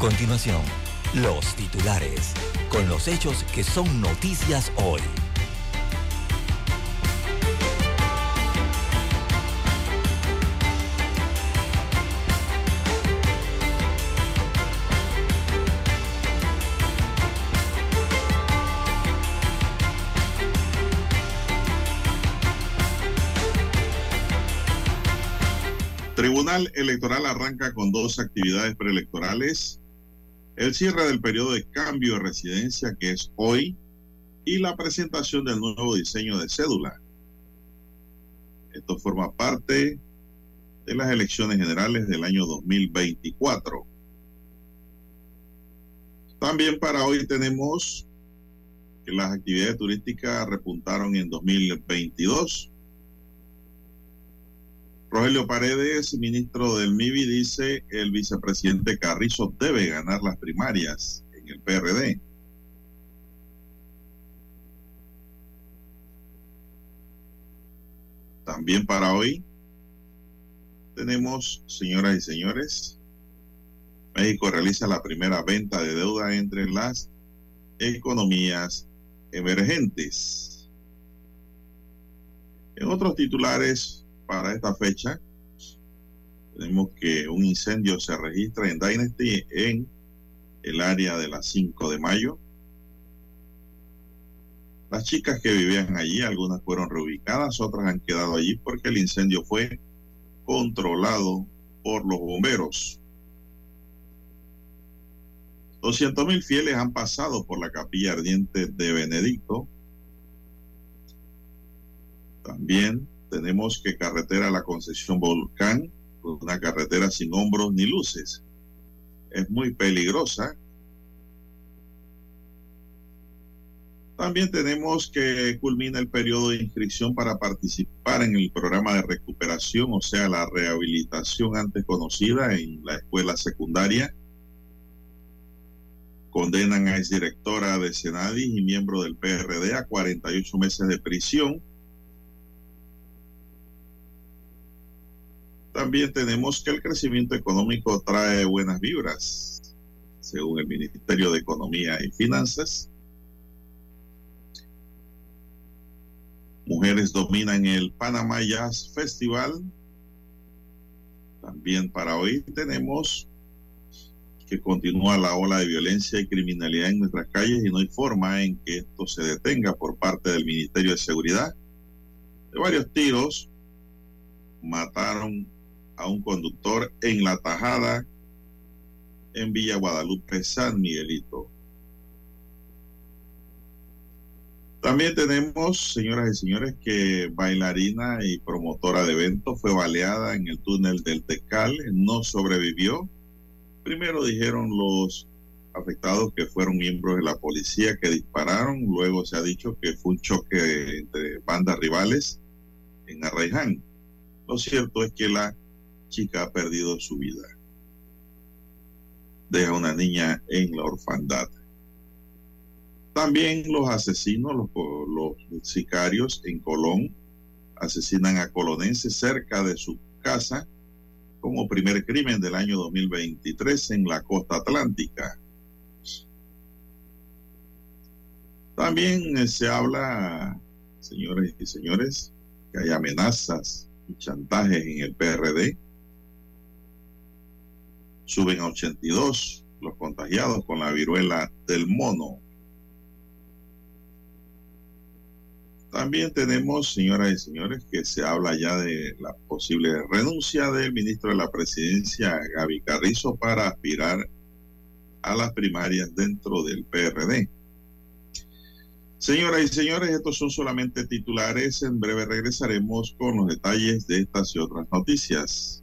continuación, los titulares, con los hechos que son noticias hoy. Tribunal Electoral arranca con dos actividades preelectorales. El cierre del periodo de cambio de residencia, que es hoy, y la presentación del nuevo diseño de cédula. Esto forma parte de las elecciones generales del año 2024. También para hoy tenemos que las actividades turísticas repuntaron en 2022 Rogelio Paredes, ministro del MIBI, dice el vicepresidente Carrizo debe ganar las primarias en el PRD. También para hoy tenemos, señoras y señores, México realiza la primera venta de deuda entre las economías emergentes. En otros titulares, para esta fecha. Tenemos que un incendio se registra en Dynasty en el área de las 5 de mayo. Las chicas que vivían allí, algunas fueron reubicadas, otras han quedado allí porque el incendio fue controlado por los bomberos. 200 mil fieles han pasado por la capilla ardiente de Benedicto. También tenemos que carretera La Concesión Volcán, una carretera sin hombros ni luces. Es muy peligrosa. También tenemos que culmina el periodo de inscripción para participar en el programa de recuperación, o sea, la rehabilitación antes conocida en la escuela secundaria. Condenan a exdirectora de Senadis y miembro del PRD a 48 meses de prisión También tenemos que el crecimiento económico trae buenas vibras, según el Ministerio de Economía y Finanzas. Mujeres dominan el Panama Jazz Festival. También para hoy tenemos que continúa la ola de violencia y criminalidad en nuestras calles y no hay forma en que esto se detenga por parte del Ministerio de Seguridad. De varios tiros mataron a un conductor en la tajada en Villa Guadalupe, San Miguelito. También tenemos, señoras y señores, que bailarina y promotora de eventos fue baleada en el túnel del Tecal, no sobrevivió. Primero dijeron los afectados que fueron miembros de la policía que dispararon, luego se ha dicho que fue un choque entre bandas rivales en Arraiján. Lo cierto es que la chica ha perdido su vida. Deja una niña en la orfandad. También los asesinos, los, los sicarios en Colón, asesinan a colonenses cerca de su casa como primer crimen del año 2023 en la costa atlántica. También eh, se habla, señores y señores, que hay amenazas y chantajes en el PRD Suben a 82 los contagiados con la viruela del mono. También tenemos, señoras y señores, que se habla ya de la posible renuncia del ministro de la Presidencia, Gaby Carrizo, para aspirar a las primarias dentro del PRD. Señoras y señores, estos son solamente titulares. En breve regresaremos con los detalles de estas y otras noticias.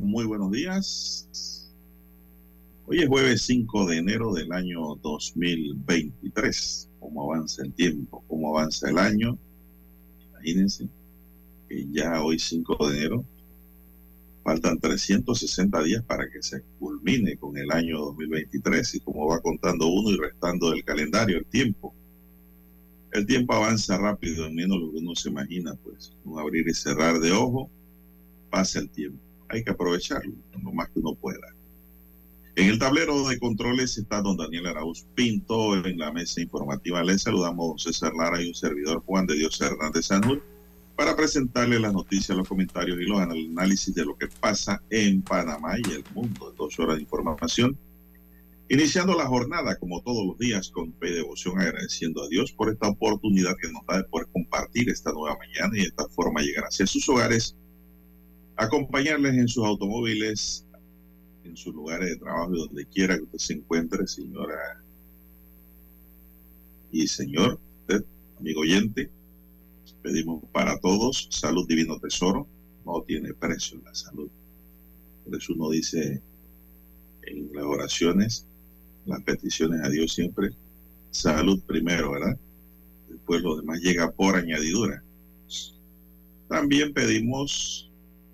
Muy buenos días. Hoy es jueves 5 de enero del año 2023. ¿Cómo avanza el tiempo? ¿Cómo avanza el año? Imagínense que ya hoy 5 de enero faltan 360 días para que se culmine con el año 2023 y como va contando uno y restando del calendario el tiempo. El tiempo avanza rápido, en menos lo que uno se imagina, pues un abrir y cerrar de ojo pasa el tiempo. Hay que aprovecharlo lo más que uno pueda. En el tablero de controles está don Daniel Arauz Pinto. En la mesa informativa le saludamos don César Lara y un servidor Juan de Dios Hernández Sanur para presentarle las noticias, los comentarios y los análisis de lo que pasa en Panamá y el mundo. Dos horas de información. Iniciando la jornada, como todos los días, con fe y devoción, agradeciendo a Dios por esta oportunidad que nos da de poder compartir esta nueva mañana y de esta forma llegar hacia sus hogares acompañarles en sus automóviles, en sus lugares de trabajo, donde quiera que usted se encuentre, señora y señor, usted, amigo oyente. Pedimos para todos salud divino tesoro, no tiene precio la salud. Por eso uno dice en las oraciones, las peticiones a Dios siempre, salud primero, ¿verdad? Después lo demás llega por añadidura. También pedimos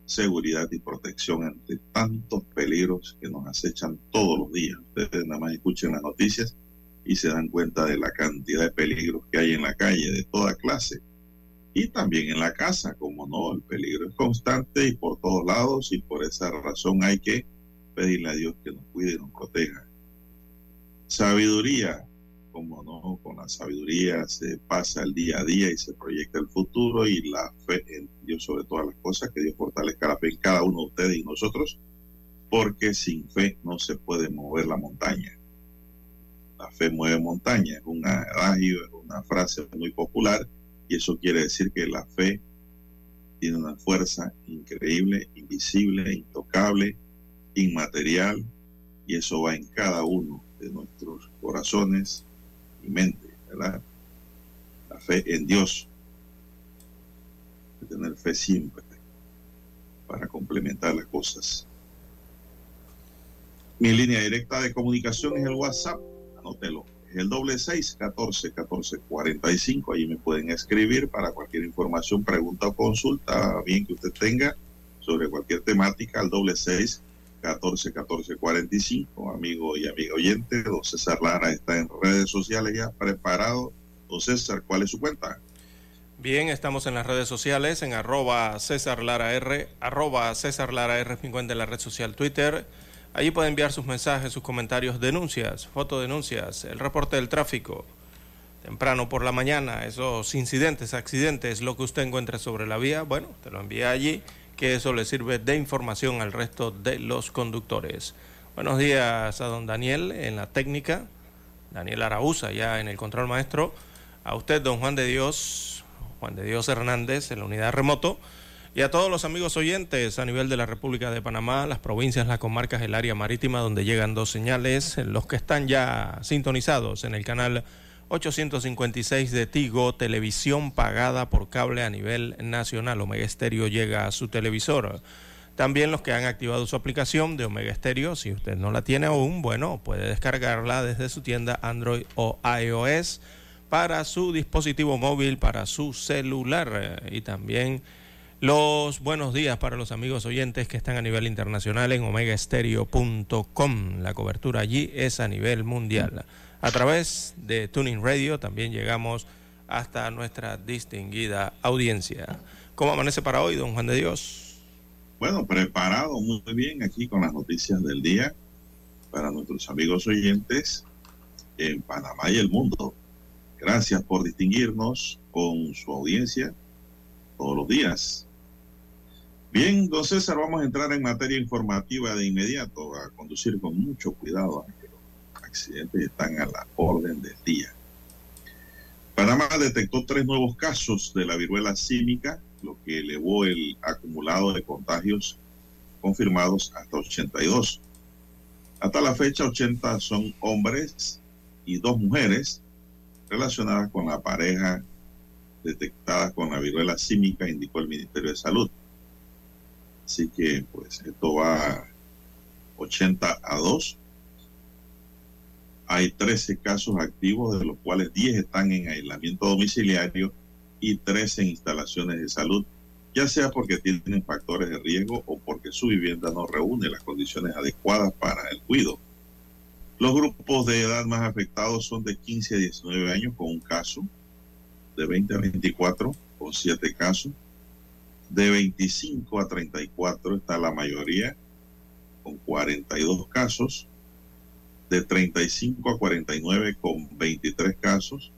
seguridad y protección ante tantos peligros que nos acechan todos los días. Ustedes nada más escuchen las noticias y se dan cuenta de la cantidad de peligros que hay en la calle de toda clase. Y también en la casa, como no, el peligro es constante y por todos lados y por esa razón hay que pedirle a Dios que nos cuide y nos proteja. Sabiduría como no, con la sabiduría se pasa el día a día y se proyecta el futuro y la fe en Dios sobre todas las cosas, que Dios fortalezca la fe en cada uno de ustedes y nosotros, porque sin fe no se puede mover la montaña. La fe mueve montaña, es un adagio, es una frase muy popular y eso quiere decir que la fe tiene una fuerza increíble, invisible, intocable, inmaterial y eso va en cada uno de nuestros corazones, mente, ¿verdad? La fe en Dios. Tener fe siempre para complementar las cosas. Mi línea directa de comunicación es el WhatsApp, anótelo, es el doble seis catorce catorce cuarenta y cinco. Allí me pueden escribir para cualquier información, pregunta o consulta, bien que usted tenga sobre cualquier temática, al doble seis 14 14 45. Amigo y amiga oyente, don César Lara está en redes sociales ya preparado. Don César, ¿cuál es su cuenta? Bien, estamos en las redes sociales, en arroba César Lara R, arroba César Lara R, en la red social Twitter. Allí puede enviar sus mensajes, sus comentarios, denuncias, fotodenuncias, el reporte del tráfico. Temprano por la mañana, esos incidentes, accidentes, lo que usted encuentre sobre la vía, bueno, te lo envía allí que eso le sirve de información al resto de los conductores. Buenos días a don Daniel en la técnica, Daniel Arauza ya en el control maestro, a usted don Juan de Dios, Juan de Dios Hernández en la unidad remoto. Y a todos los amigos oyentes a nivel de la República de Panamá, las provincias, las comarcas, el área marítima, donde llegan dos señales, los que están ya sintonizados en el canal 856 de Tigo, televisión pagada por cable a nivel nacional. Omega Estéreo llega a su televisor. También los que han activado su aplicación de Omega Stereo, si usted no la tiene aún, bueno, puede descargarla desde su tienda Android o iOS para su dispositivo móvil, para su celular. Y también los buenos días para los amigos oyentes que están a nivel internacional en omegaestereo.com. La cobertura allí es a nivel mundial. A través de Tuning Radio también llegamos hasta nuestra distinguida audiencia. ¿Cómo amanece para hoy, don Juan de Dios? Bueno, preparado muy bien aquí con las noticias del día para nuestros amigos oyentes en Panamá y el mundo. Gracias por distinguirnos con su audiencia todos los días. Bien, don César, vamos a entrar en materia informativa de inmediato, a conducir con mucho cuidado, los están a la orden del día. Panamá detectó tres nuevos casos de la viruela símica lo que elevó el acumulado de contagios confirmados hasta 82. Hasta la fecha, 80 son hombres y dos mujeres relacionadas con la pareja detectada con la viruela símica, indicó el Ministerio de Salud. Así que, pues, esto va 80 a 2. Hay 13 casos activos, de los cuales 10 están en aislamiento domiciliario y tres en instalaciones de salud, ya sea porque tienen factores de riesgo o porque su vivienda no reúne las condiciones adecuadas para el cuidado. Los grupos de edad más afectados son de 15 a 19 años con un caso, de 20 a 24 con 7 casos, de 25 a 34 está la mayoría con 42 casos, de 35 a 49 con 23 casos,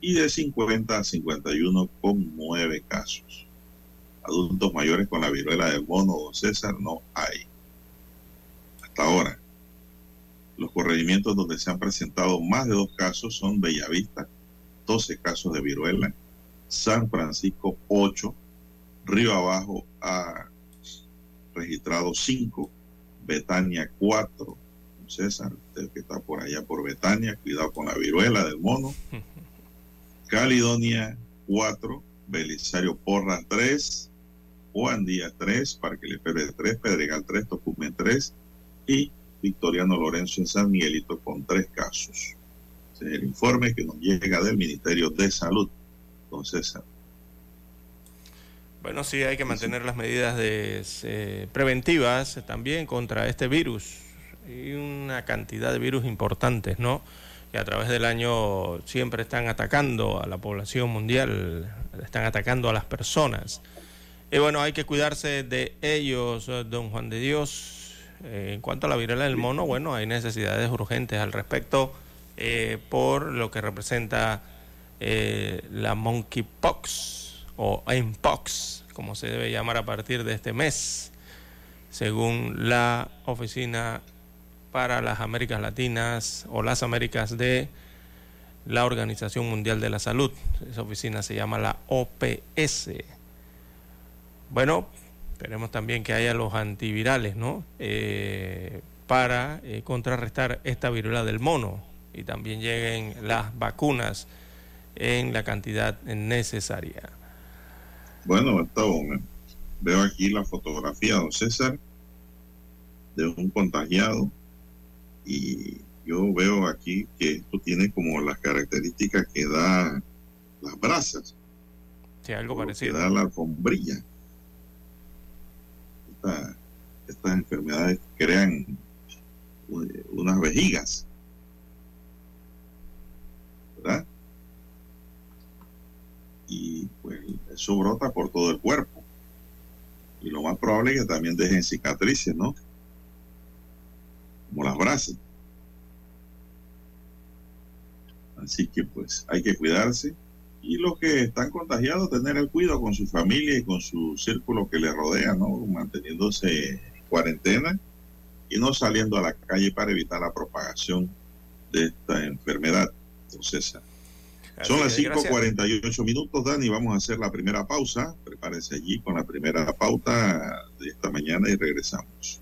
y de 50 a 51 con 9 casos. Adultos mayores con la viruela del mono, don César, no hay. Hasta ahora. Los corregimientos donde se han presentado más de dos casos son Bellavista, 12 casos de viruela, San Francisco 8, Río Abajo ha registrado 5, Betania 4. César, usted que está por allá por Betania, cuidado con la viruela del mono. Caledonia 4, Belisario Porras 3, Juan Díaz 3, Parque Lefebvre 3, Pedregal 3, Tocumen 3 y Victoriano Lorenzo en San Miguelito con tres casos. Es el informe que nos llega del Ministerio de Salud, don César. Bueno, sí, hay que mantener las medidas de, eh, preventivas también contra este virus. Y una cantidad de virus importantes, ¿no? que a través del año siempre están atacando a la población mundial, están atacando a las personas. Y bueno, hay que cuidarse de ellos, don Juan de Dios. En cuanto a la viruela del mono, bueno, hay necesidades urgentes al respecto eh, por lo que representa eh, la monkeypox o mpox, como se debe llamar a partir de este mes, según la Oficina para las Américas Latinas o las Américas de la Organización Mundial de la Salud. Esa oficina se llama la OPS. Bueno, esperemos también que haya los antivirales, ¿no? Eh, para eh, contrarrestar esta viruela del mono y también lleguen las vacunas en la cantidad necesaria. Bueno, veo aquí la fotografía, don César, de un contagiado y yo veo aquí que esto tiene como las características que da las brasas. Sí, algo parecido. Que da la alfombrilla. estas enfermedades crean unas vejigas. ¿Verdad? Y pues eso brota por todo el cuerpo. Y lo más probable es que también dejen cicatrices, ¿no? Como las brasas. Así que pues hay que cuidarse y los que están contagiados tener el cuidado con su familia y con su círculo que le rodea, ¿no? Manteniéndose en cuarentena y no saliendo a la calle para evitar la propagación de esta enfermedad. Entonces, Son las 5.48 minutos, Dani. Vamos a hacer la primera pausa. Prepárese allí con la primera pauta de esta mañana y regresamos.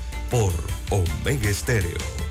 Por Omega Estéreo.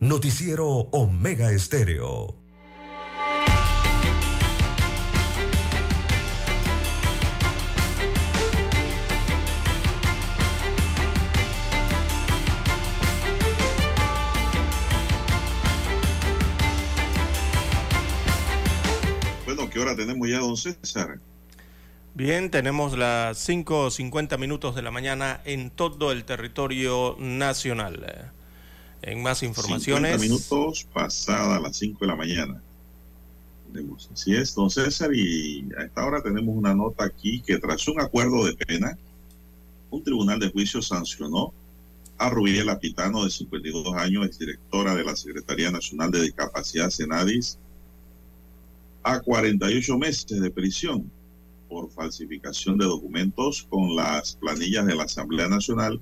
Noticiero Omega Estéreo. Bueno, ¿qué hora tenemos ya, don César? Bien, tenemos las 5.50 minutos de la mañana en todo el territorio nacional. En más 50 informaciones. minutos pasada las 5 de la mañana. Así es, don César, y a esta hora tenemos una nota aquí que tras un acuerdo de pena, un tribunal de juicio sancionó a Rubiela Pitano, de 52 años, exdirectora de la Secretaría Nacional de Discapacidad Senadis, a 48 meses de prisión por falsificación de documentos con las planillas de la Asamblea Nacional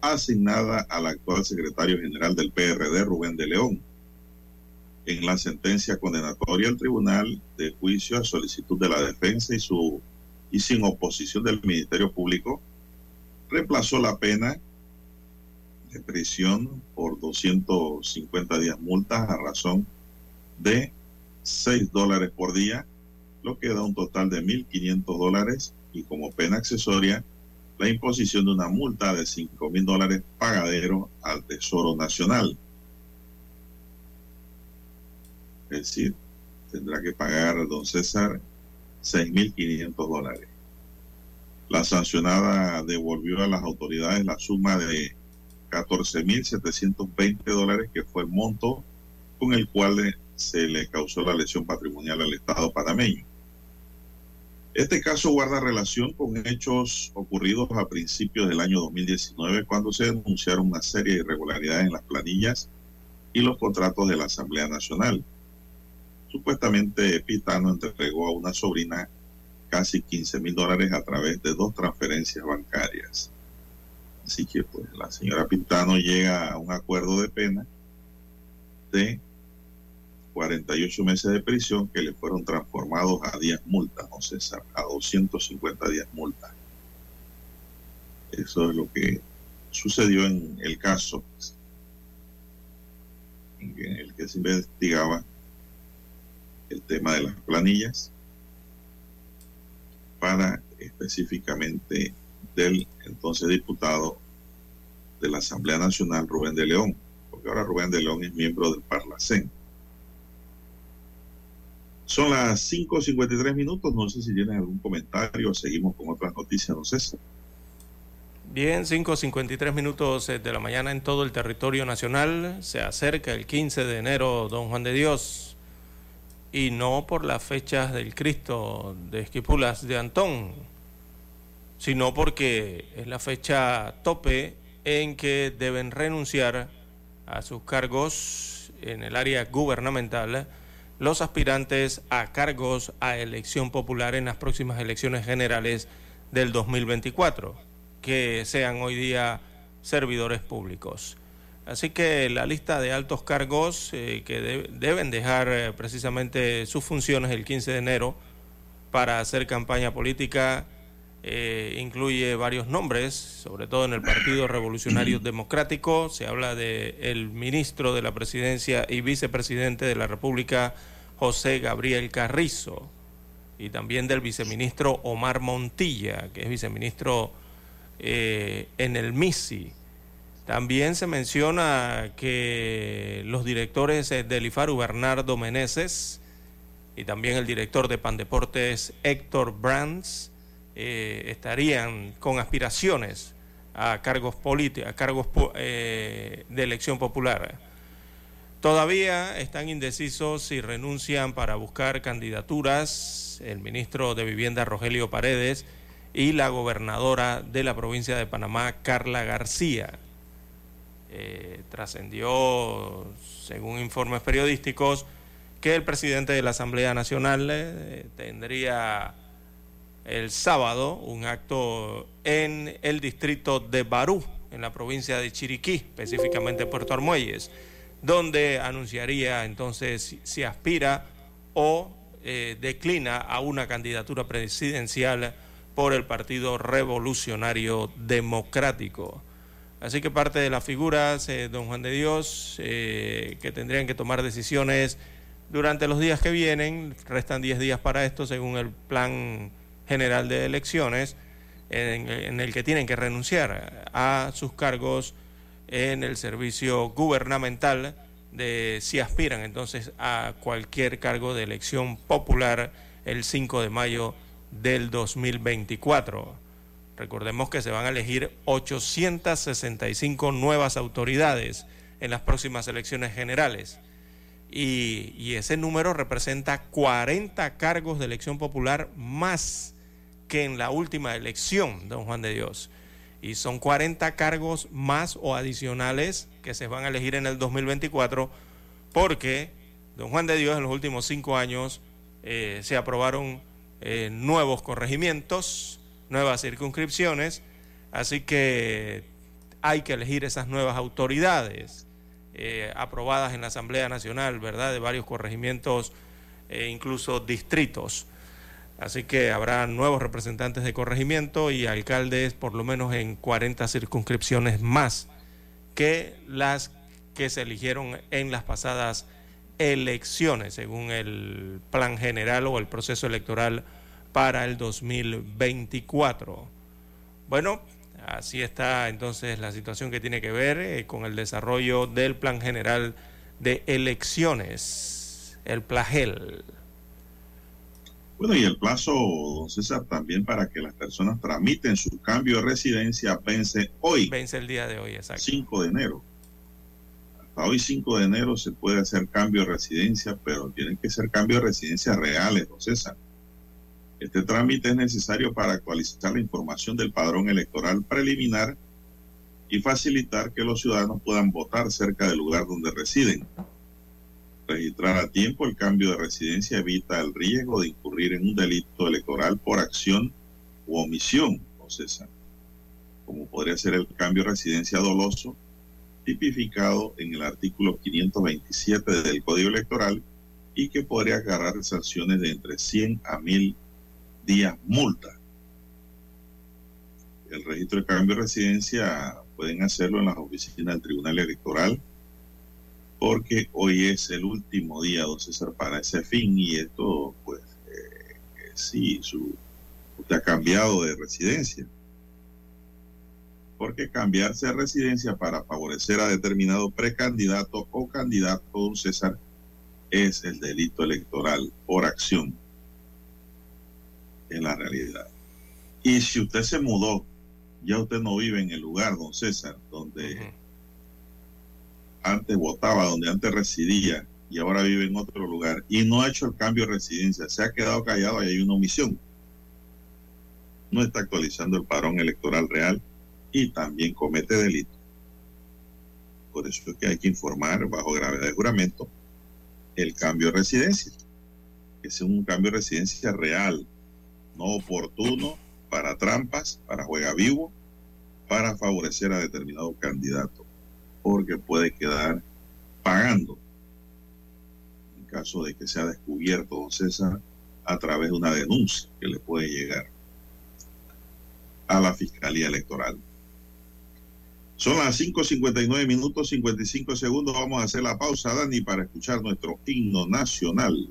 asignada al actual secretario general del PRD, Rubén de León. En la sentencia condenatoria, el Tribunal de Juicio a solicitud de la defensa y, su, y sin oposición del Ministerio Público, reemplazó la pena de prisión por 250 días multas a razón de 6 dólares por día, lo que da un total de 1.500 dólares y como pena accesoria la imposición de una multa de 5 mil dólares pagadero al Tesoro Nacional. Es decir, tendrá que pagar don César 6.500 dólares. La sancionada devolvió a las autoridades la suma de 14.720 dólares, que fue el monto con el cual se le causó la lesión patrimonial al Estado panameño. Este caso guarda relación con hechos ocurridos a principios del año 2019 cuando se denunciaron una serie de irregularidades en las planillas y los contratos de la Asamblea Nacional. Supuestamente Pitano entregó a una sobrina casi 15 mil dólares a través de dos transferencias bancarias. Así que pues la señora Pitano llega a un acuerdo de pena de 48 meses de prisión que le fueron transformados a 10 multas, no César, a 250 días multas. Eso es lo que sucedió en el caso en el que se investigaba el tema de las planillas para específicamente del entonces diputado de la Asamblea Nacional, Rubén de León, porque ahora Rubén de León es miembro del Parlacén. Son las 5.53 minutos, no sé si tienen algún comentario, seguimos con otras noticias, no sé. Bien, 5.53 minutos eh, de la mañana en todo el territorio nacional, se acerca el 15 de enero, don Juan de Dios, y no por las fechas del Cristo de Esquipulas de Antón, sino porque es la fecha tope en que deben renunciar a sus cargos en el área gubernamental los aspirantes a cargos a elección popular en las próximas elecciones generales del 2024, que sean hoy día servidores públicos. Así que la lista de altos cargos eh, que deben dejar eh, precisamente sus funciones el 15 de enero para hacer campaña política eh, incluye varios nombres, sobre todo en el Partido Revolucionario Democrático. Se habla de el ministro de la Presidencia y vicepresidente de la República, José Gabriel Carrizo, y también del viceministro Omar Montilla, que es viceministro en el MISI. También se menciona que los directores del IFARU, Bernardo Meneses, y también el director de Pandeportes, Héctor Brands, eh, estarían con aspiraciones a cargos políticos, a cargos eh, de elección popular. Todavía están indecisos si renuncian para buscar candidaturas el ministro de Vivienda Rogelio Paredes y la gobernadora de la provincia de Panamá, Carla García. Eh, trascendió, según informes periodísticos, que el presidente de la Asamblea Nacional tendría el sábado un acto en el distrito de Barú, en la provincia de Chiriquí, específicamente Puerto Armuelles, donde anunciaría entonces si aspira o eh, declina a una candidatura presidencial por el Partido Revolucionario Democrático. Así que parte de las figuras, eh, don Juan de Dios, eh, que tendrían que tomar decisiones durante los días que vienen, restan 10 días para esto según el plan general de elecciones, en, el que tienen que renunciar a sus cargos en el servicio gubernamental de si aspiran entonces a cualquier cargo de elección popular el 5 de mayo del 2024. Recordemos que se van a elegir 865 nuevas autoridades en las próximas elecciones generales. Y, ese número representa 40 cargos de elección popular más que en la última elección, don Juan de Dios. Y son 40 cargos más o adicionales que se van a elegir en el 2024 porque, don Juan de Dios, en los últimos cinco años eh, se aprobaron eh, nuevos corregimientos, nuevas circunscripciones, así que hay que elegir esas nuevas autoridades eh, aprobadas en la Asamblea Nacional, ¿verdad? De varios corregimientos e incluso distritos. Así que habrá nuevos representantes de corregimiento y alcaldes por lo menos en 40 circunscripciones más que las que se eligieron en las pasadas elecciones, según el plan general o el proceso electoral para el 2024. Bueno, así está entonces la situación que tiene que ver eh, con el desarrollo del Plan General de Elecciones, el PLAGEL. Bueno, y el plazo, don César, también para que las personas tramiten su cambio de residencia vence hoy. Vence el día de hoy, exacto. 5 de enero. Hasta hoy, 5 de enero, se puede hacer cambio de residencia, pero tienen que ser cambios de residencia reales, don César. Este trámite es necesario para actualizar la información del padrón electoral preliminar y facilitar que los ciudadanos puedan votar cerca del lugar donde residen. Registrar a tiempo el cambio de residencia evita el riesgo de incurrir en un delito electoral por acción u omisión, o César, como podría ser el cambio de residencia doloso, tipificado en el artículo 527 del Código Electoral y que podría agarrar sanciones de entre 100 a 1000 días multa. El registro de cambio de residencia pueden hacerlo en las oficinas del Tribunal Electoral porque hoy es el último día, don César, para ese fin y esto, pues, eh, sí, su, usted ha cambiado de residencia. porque cambiarse de residencia para favorecer a determinado precandidato o candidato, don César, es el delito electoral por acción en la realidad. Y si usted se mudó, ya usted no vive en el lugar, don César, donde antes votaba, donde antes residía y ahora vive en otro lugar y no ha hecho el cambio de residencia, se ha quedado callado y hay una omisión. No está actualizando el padrón electoral real y también comete delito. Por eso es que hay que informar bajo gravedad de juramento el cambio de residencia, que es un cambio de residencia real, no oportuno para trampas, para juega vivo, para favorecer a determinado candidato, porque puede quedar pagando en caso de que sea descubierto, don César, a través de una denuncia que le puede llegar a la Fiscalía Electoral. Son las 5.59 minutos 55 segundos. Vamos a hacer la pausa, Dani, para escuchar nuestro himno nacional.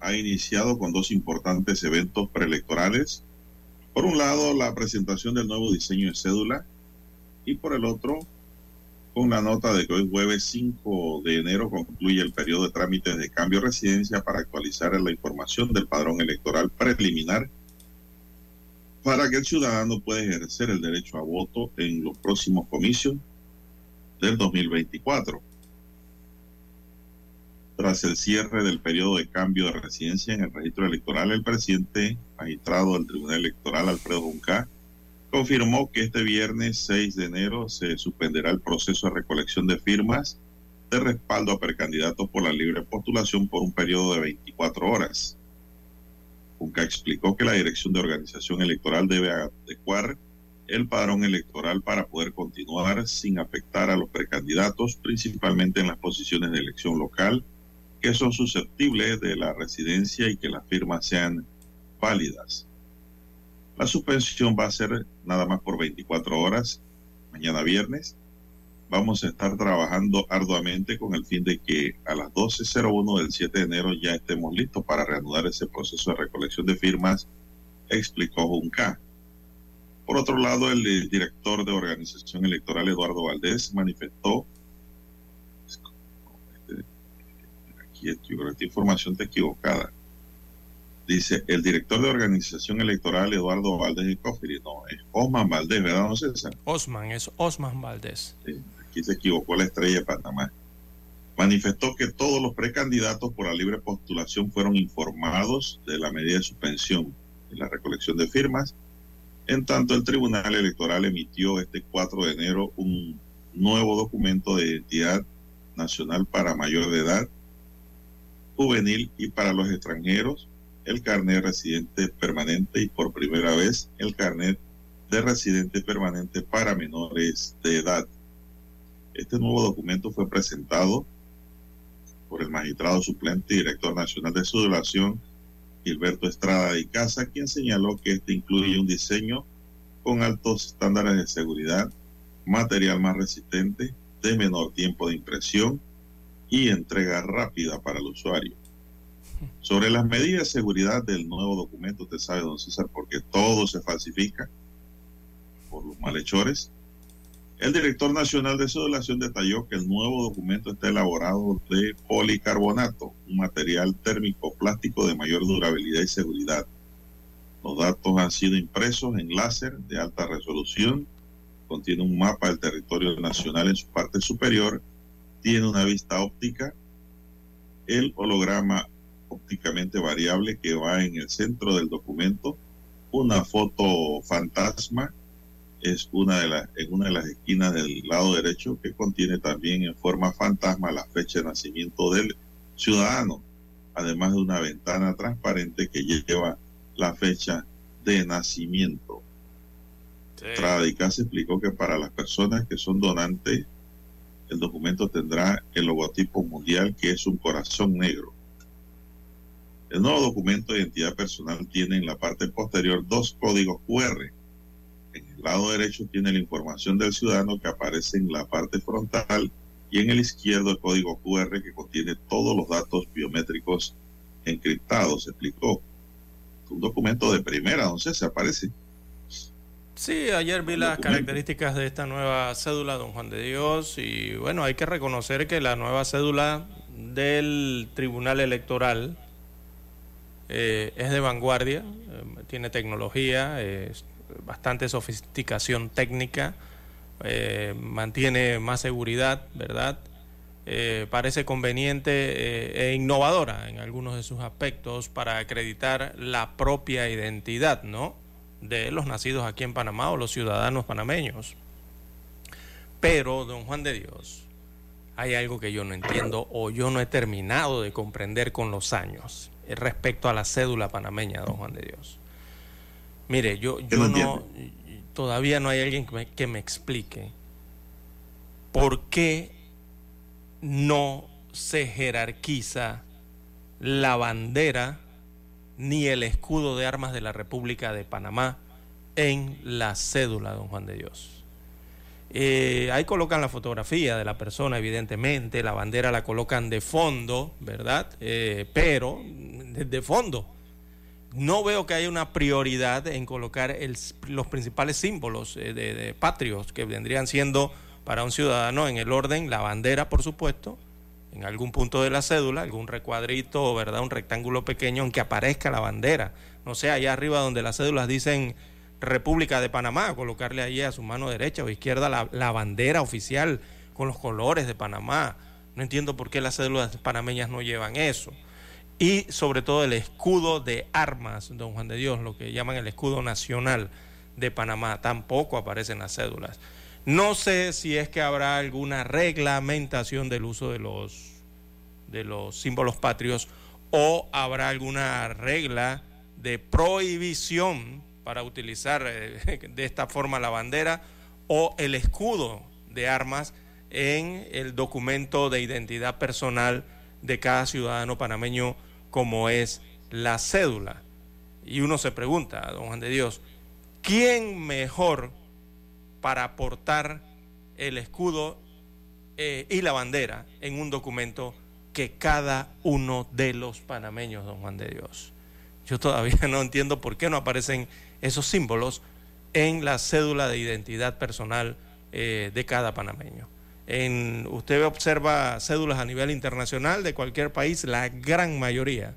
Ha iniciado con dos importantes eventos preelectorales. Por un lado, la presentación del nuevo diseño de cédula y por el otro, con la nota de que hoy jueves 5 de enero concluye el periodo de trámites de cambio de residencia para actualizar la información del padrón electoral preliminar para que el ciudadano pueda ejercer el derecho a voto en los próximos comicios del 2024 tras el cierre del periodo de cambio de residencia en el registro electoral, el presidente magistrado del Tribunal Electoral, Alfredo Junca, confirmó que este viernes 6 de enero se suspenderá el proceso de recolección de firmas de respaldo a precandidatos por la libre postulación por un periodo de 24 horas. Junca explicó que la Dirección de Organización Electoral debe adecuar el padrón electoral para poder continuar sin afectar a los precandidatos, principalmente en las posiciones de elección local, que son susceptibles de la residencia y que las firmas sean válidas. La suspensión va a ser nada más por 24 horas, mañana viernes. Vamos a estar trabajando arduamente con el fin de que a las 12.01 del 7 de enero ya estemos listos para reanudar ese proceso de recolección de firmas, explicó Junca. Por otro lado, el director de organización electoral, Eduardo Valdés, manifestó yo creo que esta información está equivocada. Dice, el director de organización electoral, Eduardo Valdés y Cofiri, no, es Osman Valdés, ¿verdad, don César? Osman, es Osman Valdés. aquí se equivocó la estrella de Panamá. Manifestó que todos los precandidatos por la libre postulación fueron informados de la medida de suspensión y la recolección de firmas. En tanto, el Tribunal Electoral emitió este 4 de enero un nuevo documento de identidad nacional para mayor de edad juvenil y para los extranjeros el carnet residente permanente y por primera vez el carnet de residente permanente para menores de edad. Este nuevo documento fue presentado por el magistrado suplente y director nacional de Sudelación, Gilberto Estrada y Casa, quien señaló que este incluye un diseño con altos estándares de seguridad, material más resistente, de menor tiempo de impresión, y entrega rápida para el usuario. Sobre las medidas de seguridad del nuevo documento, usted sabe, don César, porque todo se falsifica por los malhechores. El director nacional de Sedulación detalló que el nuevo documento está elaborado de policarbonato, un material térmico plástico de mayor durabilidad y seguridad. Los datos han sido impresos en láser de alta resolución, contiene un mapa del territorio nacional en su parte superior tiene una vista óptica, el holograma ópticamente variable que va en el centro del documento, una foto fantasma es una de las en una de las esquinas del lado derecho que contiene también en forma fantasma la fecha de nacimiento del ciudadano, además de una ventana transparente que lleva la fecha de nacimiento. Sí. se explicó que para las personas que son donantes el documento tendrá el logotipo mundial que es un corazón negro. El nuevo documento de identidad personal tiene en la parte posterior dos códigos QR. En el lado derecho tiene la información del ciudadano que aparece en la parte frontal y en el izquierdo el código QR que contiene todos los datos biométricos encriptados, explicó. Un documento de primera, entonces se aparece. Sí, ayer vi las características de esta nueva cédula, don Juan de Dios, y bueno, hay que reconocer que la nueva cédula del Tribunal Electoral eh, es de vanguardia, eh, tiene tecnología, es bastante sofisticación técnica, eh, mantiene más seguridad, ¿verdad? parece conveniente e innovadora en algunos de sus aspectos para acreditar la propia identidad, ¿no? De los nacidos aquí en Panamá o los ciudadanos panameños. Pero, don Juan de Dios, hay algo que yo no entiendo o yo no he terminado de comprender con los años respecto a la cédula panameña, don Juan de Dios. Mire, yo, yo no, todavía no hay alguien que me, que me explique por qué no se jerarquiza la bandera ni el escudo de armas de la República de Panamá en la cédula, don Juan de Dios. Eh, ahí colocan la fotografía de la persona, evidentemente, la bandera la colocan de fondo, ¿verdad? Eh, pero de fondo. No veo que haya una prioridad en colocar los principales símbolos de, de patrios que vendrían siendo para un ciudadano en el orden, la bandera, por supuesto, en algún punto de la cédula, algún recuadrito, ¿verdad? Un rectángulo pequeño en que aparezca la bandera. No sé, allá arriba donde las cédulas dicen República de Panamá, colocarle ahí a su mano derecha o izquierda la, bandera oficial con los colores de Panamá. No entiendo por qué las cédulas panameñas no llevan eso. Y sobre todo el escudo de armas, don Juan de Dios, lo que llaman el escudo nacional de Panamá, tampoco aparece en las cédulas. No sé si es que habrá alguna reglamentación del uso de los, de los símbolos patrios o habrá alguna regla de prohibición para utilizar eh, de esta forma la bandera o el escudo de armas en el documento de identidad personal de cada ciudadano panameño como es la cédula. Y uno se pregunta, don Juan de Dios, ¿quién mejor para aportar el escudo eh, y la bandera en un documento que cada uno de los panameños, don Juan de Dios. Yo todavía no entiendo por qué no aparecen esos símbolos en la cédula de identidad personal eh, de cada panameño. En, usted observa cédulas a nivel internacional de cualquier país, la gran mayoría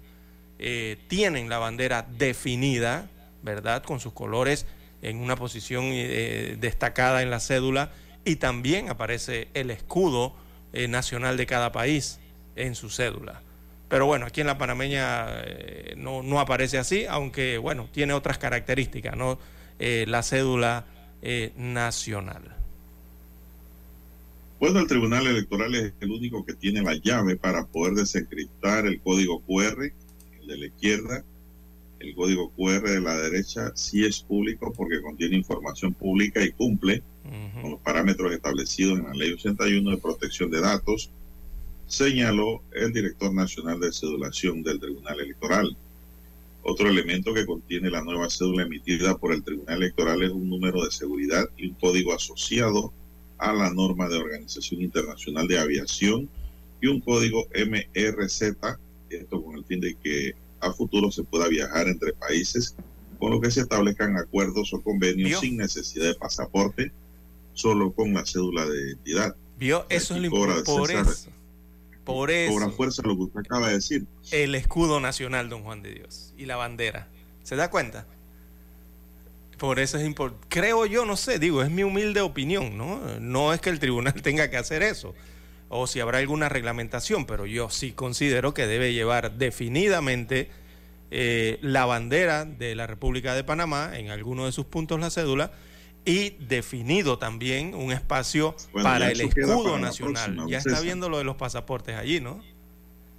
eh, tienen la bandera definida, ¿verdad? Con sus colores en una posición eh, destacada en la cédula y también aparece el escudo eh, nacional de cada país en su cédula. Pero bueno, aquí en la panameña eh, no, no, aparece así, aunque bueno, tiene otras características, ¿no? la cédula nacional. Bueno, el Tribunal Electoral es el único que tiene la llave para poder desencriptar el código QR, el de la izquierda, el código QR de la derecha sí es público porque contiene información pública y cumple con los parámetros establecidos en la Ley 81 de protección de datos, señaló el director nacional de cedulación del Tribunal Electoral. Otro elemento que contiene la nueva cédula emitida por el Tribunal Electoral es un número de seguridad y un código asociado a la norma de Organización Internacional de Aviación y un código MRZ, esto con el fin de que a futuro se pueda viajar entre países, con lo que se establezcan acuerdos o convenios sin necesidad de pasaporte, solo con la cédula de identidad. ¿Vio? Eso es lo importante. Por eso. Por eso. Cobra fuerza lo que usted acaba de decir. El escudo nacional, don Juan de Dios, y la bandera. ¿Se da cuenta? Por eso es importante. Creo yo, no sé, digo, es mi humilde opinión, ¿no? No es que el tribunal tenga que hacer eso o si habrá alguna reglamentación, pero yo sí considero que debe llevar definidamente eh, la bandera de la República de Panamá, en alguno de sus puntos la cédula, y definido también un espacio para el escudo nacional. ya está viendo lo de los pasaportes allí, ¿no?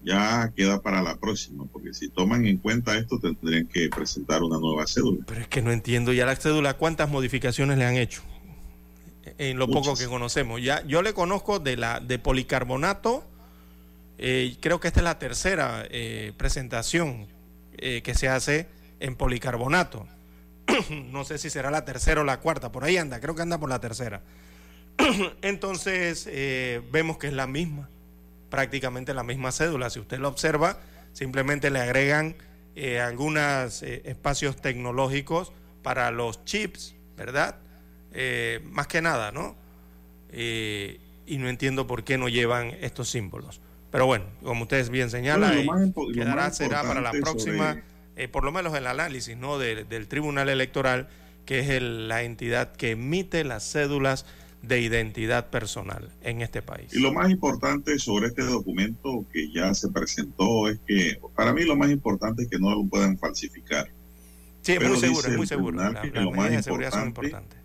Ya queda para la próxima, porque si toman en cuenta esto tendrían que presentar una nueva cédula. Pero es que no entiendo ya la cédula, ¿cuántas modificaciones le han hecho? En lo poco que conocemos. Ya, yo le conozco de la de policarbonato, eh, creo que esta es la tercera eh, presentación eh, que se hace en policarbonato. no sé si será la tercera o la cuarta, por ahí anda, creo que anda por la tercera. Entonces vemos que es la misma, prácticamente la misma cédula. Si usted lo observa, simplemente le agregan algunos espacios tecnológicos para los chips, ¿verdad? Eh, más que nada, ¿no? Eh, y no entiendo por qué no llevan estos símbolos. Pero bueno, como ustedes bien señalan, quedará, será para la próxima, eh, por lo menos el análisis ¿no? del Tribunal Electoral, que es la entidad que emite las cédulas de identidad personal en este país. Y lo más importante sobre este documento que ya se presentó es que, para mí lo más importante es que no lo puedan falsificar. Sí, es muy seguro, es muy seguro. lo más de seguridad son importantes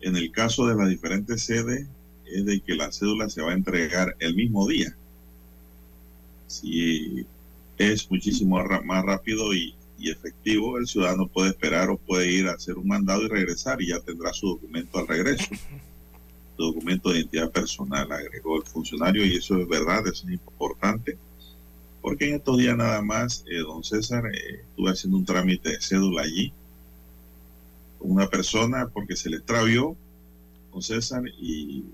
en el caso de las diferentes sedes es de que la cédula se va a entregar el mismo día. Si es muchísimo más rápido y, efectivo, el ciudadano puede esperar o puede ir a hacer un mandado y regresar y ya tendrá su documento al regreso. Su documento de identidad personal, agregó el funcionario y eso es verdad, eso es importante. Porque en estos días nada más, eh, don César, eh, estuve haciendo un trámite de cédula allí una persona porque se le extravió con César y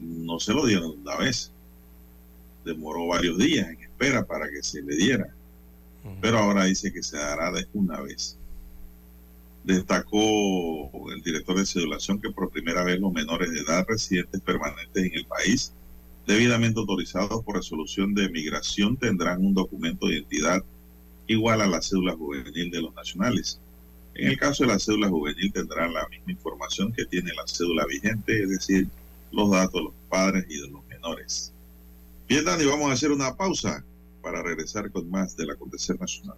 no se lo dieron una vez. Demoró varios días en espera para que se le diera. Pero ahora dice que se dará de una vez. Destacó el director de sedulación que por primera vez los menores de edad residentes permanentes en el país, debidamente autorizados por resolución de migración, tendrán un documento de identidad igual a la cédula juvenil de los nacionales. En el caso de la cédula juvenil tendrán la misma información que tiene la cédula vigente, es decir, los datos de los padres y de los menores. Bien, Dani, vamos a hacer una pausa para regresar con más del acontecer nacional.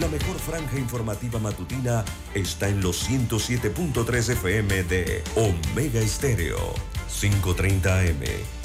La mejor franja informativa matutina está en los 107.3 FM de Omega Estéreo, 530 AM.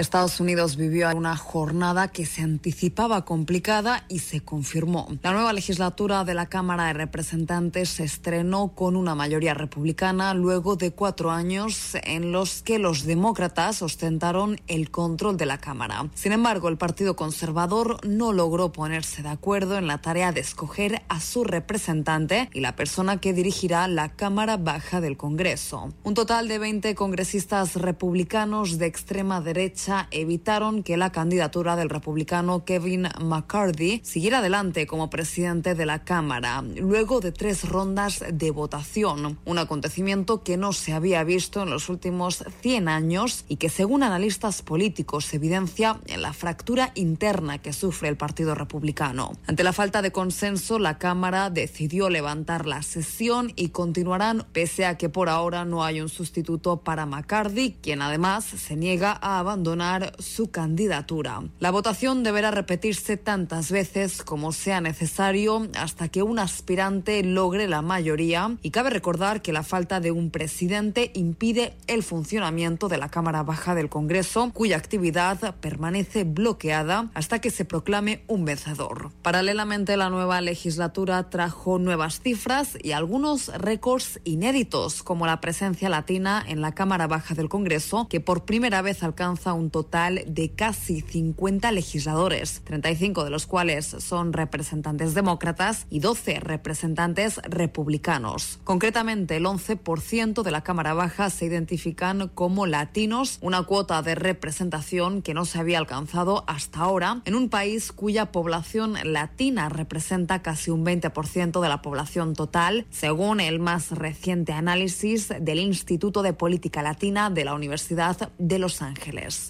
Estados Unidos vivió una jornada que se anticipaba complicada y se confirmó. La nueva legislatura de la Cámara de Representantes se estrenó con una mayoría republicana luego de cuatro años en los que los demócratas ostentaron el control de la Cámara. Sin embargo, el Partido Conservador no logró ponerse de acuerdo en la tarea de escoger a su representante y la persona que dirigirá la Cámara Baja del Congreso. Un total de 20 congresistas republicanos de extrema derecha evitaron que la candidatura del republicano Kevin McCarthy siguiera adelante como presidente de la Cámara, luego de tres rondas de votación, un acontecimiento que no se había visto en los últimos 100 años y que según analistas políticos evidencia en la fractura interna que sufre el Partido Republicano. Ante la falta de consenso, la Cámara decidió levantar la sesión y continuarán pese a que por ahora no hay un sustituto para McCarthy, quien además se niega a abandonar su candidatura. La votación deberá repetirse tantas veces como sea necesario hasta que un aspirante logre la mayoría y cabe recordar que la falta de un presidente impide el funcionamiento de la Cámara Baja del Congreso, cuya actividad permanece bloqueada hasta que se proclame un vencedor. Paralelamente, la nueva legislatura trajo nuevas cifras y algunos récords inéditos, como la presencia latina en la Cámara Baja del Congreso, que por primera vez alcanza un total de casi 50 legisladores, 35 de los cuales son representantes demócratas y 12 representantes republicanos. Concretamente, el 11% de la Cámara Baja se identifican como latinos, una cuota de representación que no se había alcanzado hasta ahora en un país cuya población latina representa casi un 20% de la población total, según el más reciente análisis del Instituto de Política Latina de la Universidad de Los Ángeles.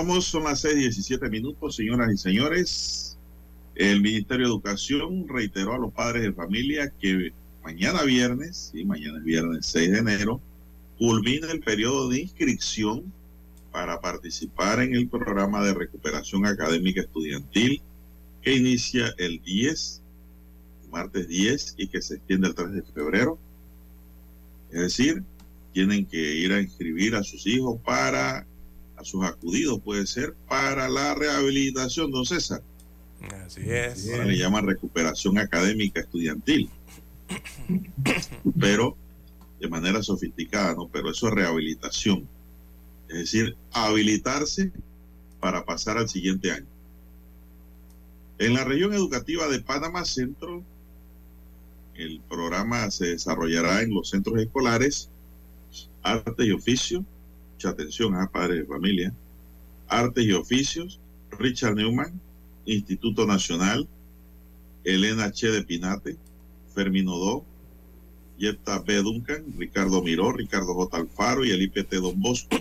Continuamos, son las 6:17 minutos, señoras y señores. El Ministerio de Educación reiteró a los padres de familia que mañana viernes, y mañana es viernes 6 de enero, culmina el periodo de inscripción para participar en el programa de recuperación académica estudiantil que inicia el 10, martes 10 y que se extiende el 3 de febrero. Es decir, tienen que ir a inscribir a sus hijos para a sus acudidos, puede ser para la rehabilitación, don César. Así es. Ahora le llaman recuperación académica estudiantil. Pero de manera sofisticada, ¿no? Pero eso es rehabilitación. Es decir, habilitarse para pasar al siguiente año. En la región educativa de Panamá Centro, el programa se desarrollará en los centros escolares Arte y Oficio, mucha atención a padres de familia, Arte y Oficios, Richard Newman, Instituto Nacional, Elena Che de Pinate, Fermino Do, Yetta B. Duncan, Ricardo Miró, Ricardo J. Alfaro y el IPT Don Bosco.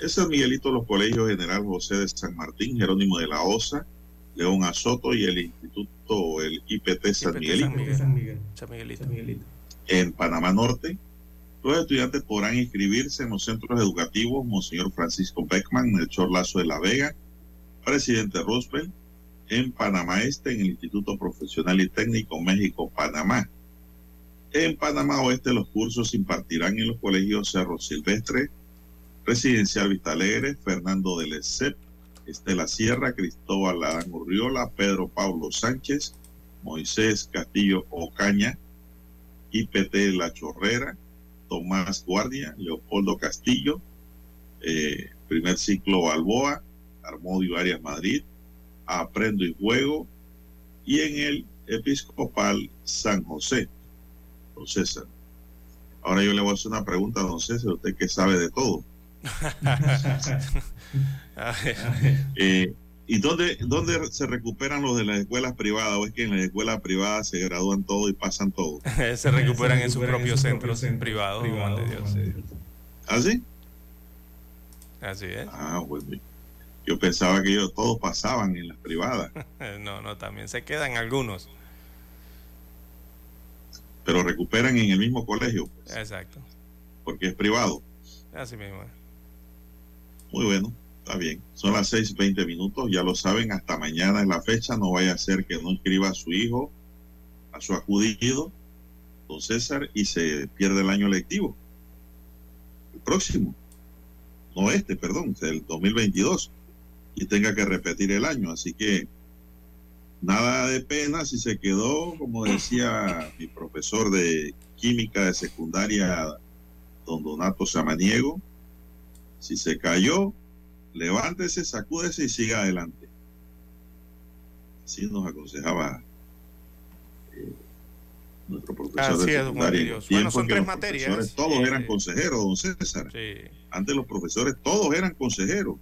Es San Miguelito los colegios General José de San Martín, Jerónimo de la Osa, León Azoto y el Instituto, el IPT San, Miguelito. San, Miguel. San Miguelito. En Panamá Norte, los estudiantes podrán inscribirse en los centros educativos Monseñor Francisco Beckman, en el Chorlazo de la Vega, Presidente Roosevelt, en Panamá Este, en el Instituto Profesional y Técnico México, Panamá. En Panamá Oeste los cursos se impartirán en los colegios Cerro Silvestre, Residencial Vistalegre, Fernando de Lesep, Estela Sierra, Cristóbal Adán Urriola, Pedro Pablo Sánchez, Moisés Castillo Ocaña, IPT La Chorrera, Tomás Guardia, Leopoldo Castillo, eh, primer ciclo Balboa, Armodio Arias Madrid, Aprendo y Juego, y en el Episcopal San José, don César. Ahora yo le voy a hacer una pregunta a don César, usted que sabe de todo. eh, ¿Y dónde, dónde se recuperan los de las escuelas privadas? ¿O es que en las escuelas privadas se gradúan todo y pasan todo? se recuperan en sus propios centros privados, privado, de Dios. ¿Ah, sí? Así es. Ah, bueno. Yo pensaba que ellos todos pasaban en las privadas. no, no, también se quedan algunos. Pero recuperan en el mismo colegio. Pues, Exacto. Porque es privado. Así mismo. Muy bueno, está bien. Son las 6:20 minutos, ya lo saben, hasta mañana es la fecha. No vaya a ser que no inscriba a su hijo, a su acudido, don César, y se pierde el año lectivo. El próximo. No este, perdón, el 2022 y tenga que repetir el año. Así que nada de pena si se quedó, como decía mi profesor de química de secundaria, don Donato Samaniego, si se cayó, levántese, sacúdese y siga adelante. Así nos aconsejaba eh, nuestro profesor Así de es, secundaria. Bueno, son tres materias. Todos eh, eran consejeros, don César. Sí. Antes los profesores todos eran consejeros.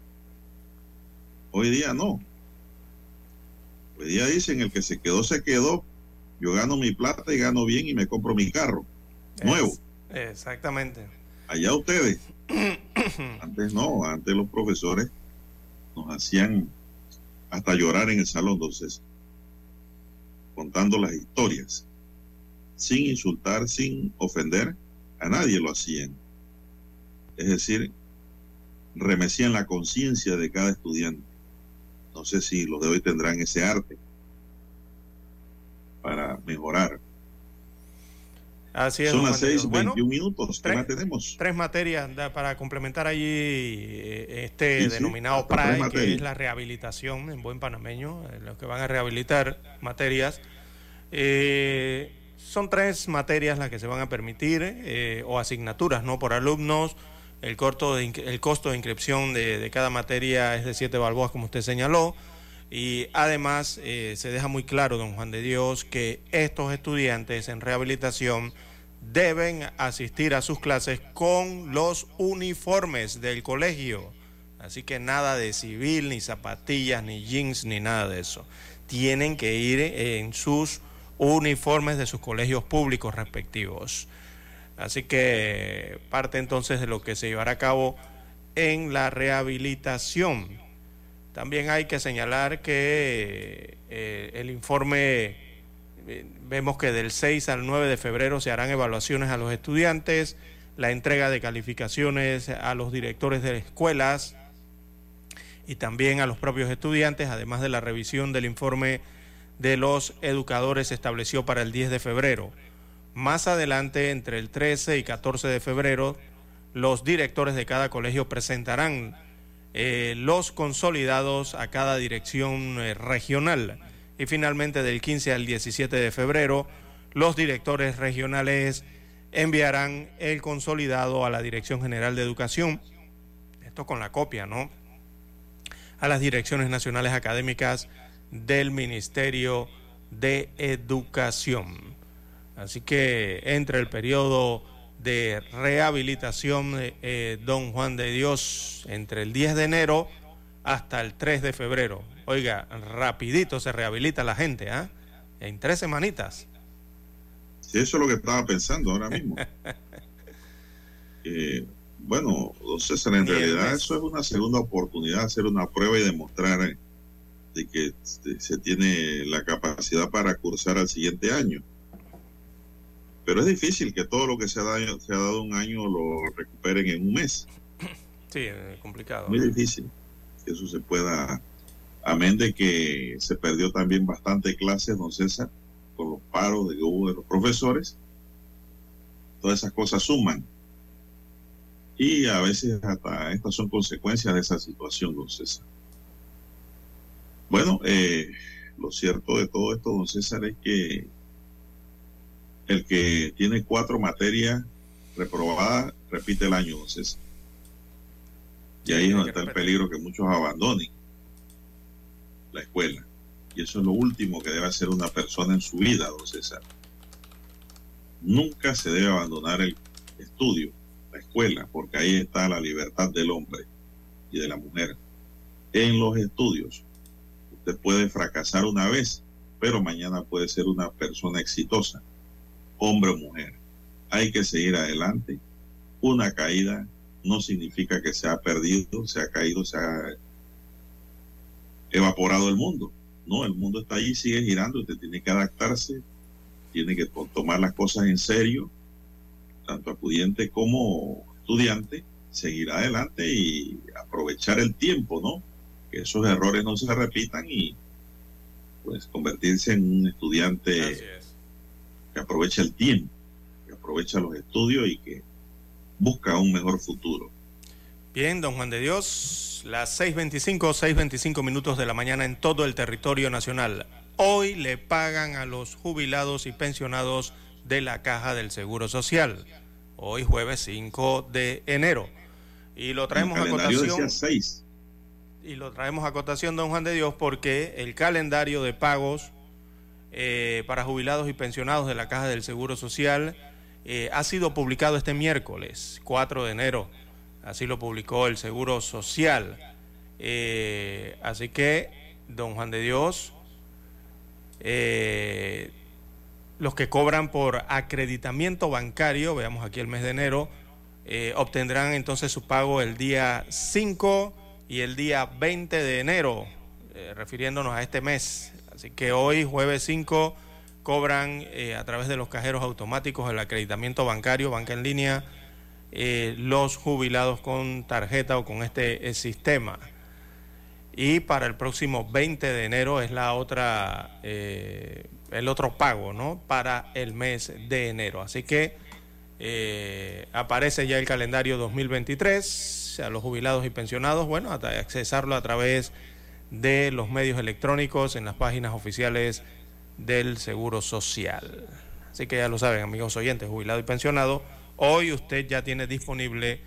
Hoy día no. Hoy día dicen el que se quedó, se quedó. Yo gano mi plata y gano bien y me compro mi carro. Nuevo. Es, exactamente. Allá ustedes. Antes no, antes los profesores nos hacían hasta llorar en el salón, entonces, contando las historias, sin insultar, sin ofender, a nadie lo hacían. Es decir, remecían la conciencia de cada estudiante. No sé si los de hoy tendrán ese arte para mejorar. Así es, Son las seis, bueno, 21 minutos. ¿Qué tres, más tenemos? Tres materias para complementar allí eh, este Sí, sí, denominado PRAE, que es la rehabilitación en buen panameño, eh, los que van a rehabilitar materias. Eh, son tres materias las que se van a permitir, eh, o asignaturas, ¿no? Por alumnos. El, corto de, el costo de inscripción de, de cada materia es de siete balboas, como usted señaló. Y además eh, se deja muy claro, don Juan de Dios, que estos estudiantes en rehabilitación deben asistir a sus clases con los uniformes del colegio. Así que nada de civil, ni zapatillas, ni jeans, ni nada de eso. Tienen que ir en sus uniformes de sus colegios públicos respectivos. Así que parte entonces de lo que se llevará a cabo en la rehabilitación. También hay que señalar que eh, el informe, eh, vemos que del 6 al 9 de febrero se harán evaluaciones a los estudiantes, la entrega de calificaciones a los directores de escuelas y también a los propios estudiantes, además de la revisión del informe de los educadores estableció para el 10 de febrero. Más adelante, entre el 13 y 14 de febrero, los directores de cada colegio presentarán eh, los consolidados a cada dirección eh, regional. Y finalmente del 15 al 17 de febrero, los directores regionales enviarán el consolidado a la Dirección General de Educación, esto con la copia, ¿no? A las direcciones nacionales académicas del Ministerio de Educación. Así que entre el periodo de rehabilitación eh, Don Juan de Dios entre el 10 de enero hasta el 3 de febrero. Oiga, rapidito se rehabilita la gente, ¿ah? En tres semanitas. Sí, eso es lo que estaba pensando ahora mismo. eh, bueno, César, en realidad eso es una segunda oportunidad, hacer una prueba y demostrar eh, de que este, se tiene la capacidad para cursar al siguiente año. Pero es difícil que todo lo que se ha dado, se ha dado un año lo recuperen en un mes. Sí, complicado. Muy difícil que eso se pueda, amén de que se perdió también bastante clases, don César, con los paros de, hubo de los profesores. Todas esas cosas suman. Y a veces hasta estas son consecuencias de esa situación, don César. Bueno, eh, lo cierto de todo esto, don César, es que el que tiene cuatro materias reprobadas repite el año, César. Y ahí es donde está el peligro que muchos abandonen la escuela. Y eso es lo último que debe hacer una persona en su vida, don César. Nunca se debe abandonar el estudio, la escuela, porque ahí está la libertad del hombre y de la mujer. En los estudios, usted puede fracasar una vez, pero mañana puede ser una persona exitosa, hombre o mujer. Hay que seguir adelante. Una caída no significa que se ha perdido, se ha caído, se ha evaporado el mundo. No, el mundo está ahí, sigue girando, usted tiene que adaptarse, tiene que tomar las cosas en serio, tanto acudiente como estudiante, seguir adelante y aprovechar el tiempo, ¿no? Que esos errores no se repitan y pues convertirse en un estudiante que aprovecha el tiempo, que aprovecha los estudios y que busca un mejor futuro. Bien, don Juan de Dios, las 6.25, 6.25 minutos de la mañana en todo el territorio nacional. Hoy le pagan a los jubilados y pensionados de la Caja del Seguro Social. Hoy jueves 5 de enero. Y lo traemos a cotación. Y lo traemos a cotación, don Juan de Dios, porque el calendario de pagos eh, para jubilados y pensionados de la Caja del Seguro Social eh, ha sido publicado este miércoles, 4 de enero. Así lo publicó el Seguro Social. Eh, así que, don Juan de Dios, los que cobran por acreditamiento bancario, veamos aquí el mes de enero, obtendrán entonces su pago el día 5 y el día 20 de enero, refiriéndonos a este mes. Así que hoy, jueves 5 cobran eh, a través de los cajeros automáticos el acreditamiento bancario, banca en línea, eh, los jubilados con tarjeta o con este eh, sistema. Y para el próximo 20 de enero es la otra, el otro pago, ¿no? Para el mes de enero. Así que aparece ya el calendario 2023 a los jubilados y pensionados, bueno, accesarlo a través de los medios electrónicos en las páginas oficiales del Seguro Social. Así que ya lo saben, amigos oyentes, jubilado y pensionado, hoy usted ya tiene disponible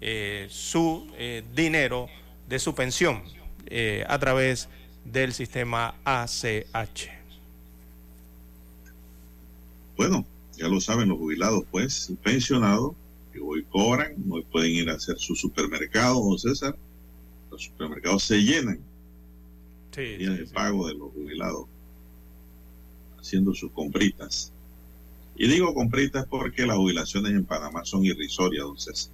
eh, su eh, dinero de su pensión eh, a través del sistema ACH. Bueno, ya lo saben los jubilados, pues, pensionados, que hoy cobran, hoy pueden ir a hacer su supermercado, don César. Los supermercados se llenan. Sí, sí, el pago de los jubilados haciendo sus compritas. Y digo compritas porque las jubilaciones en Panamá son irrisorias, entonces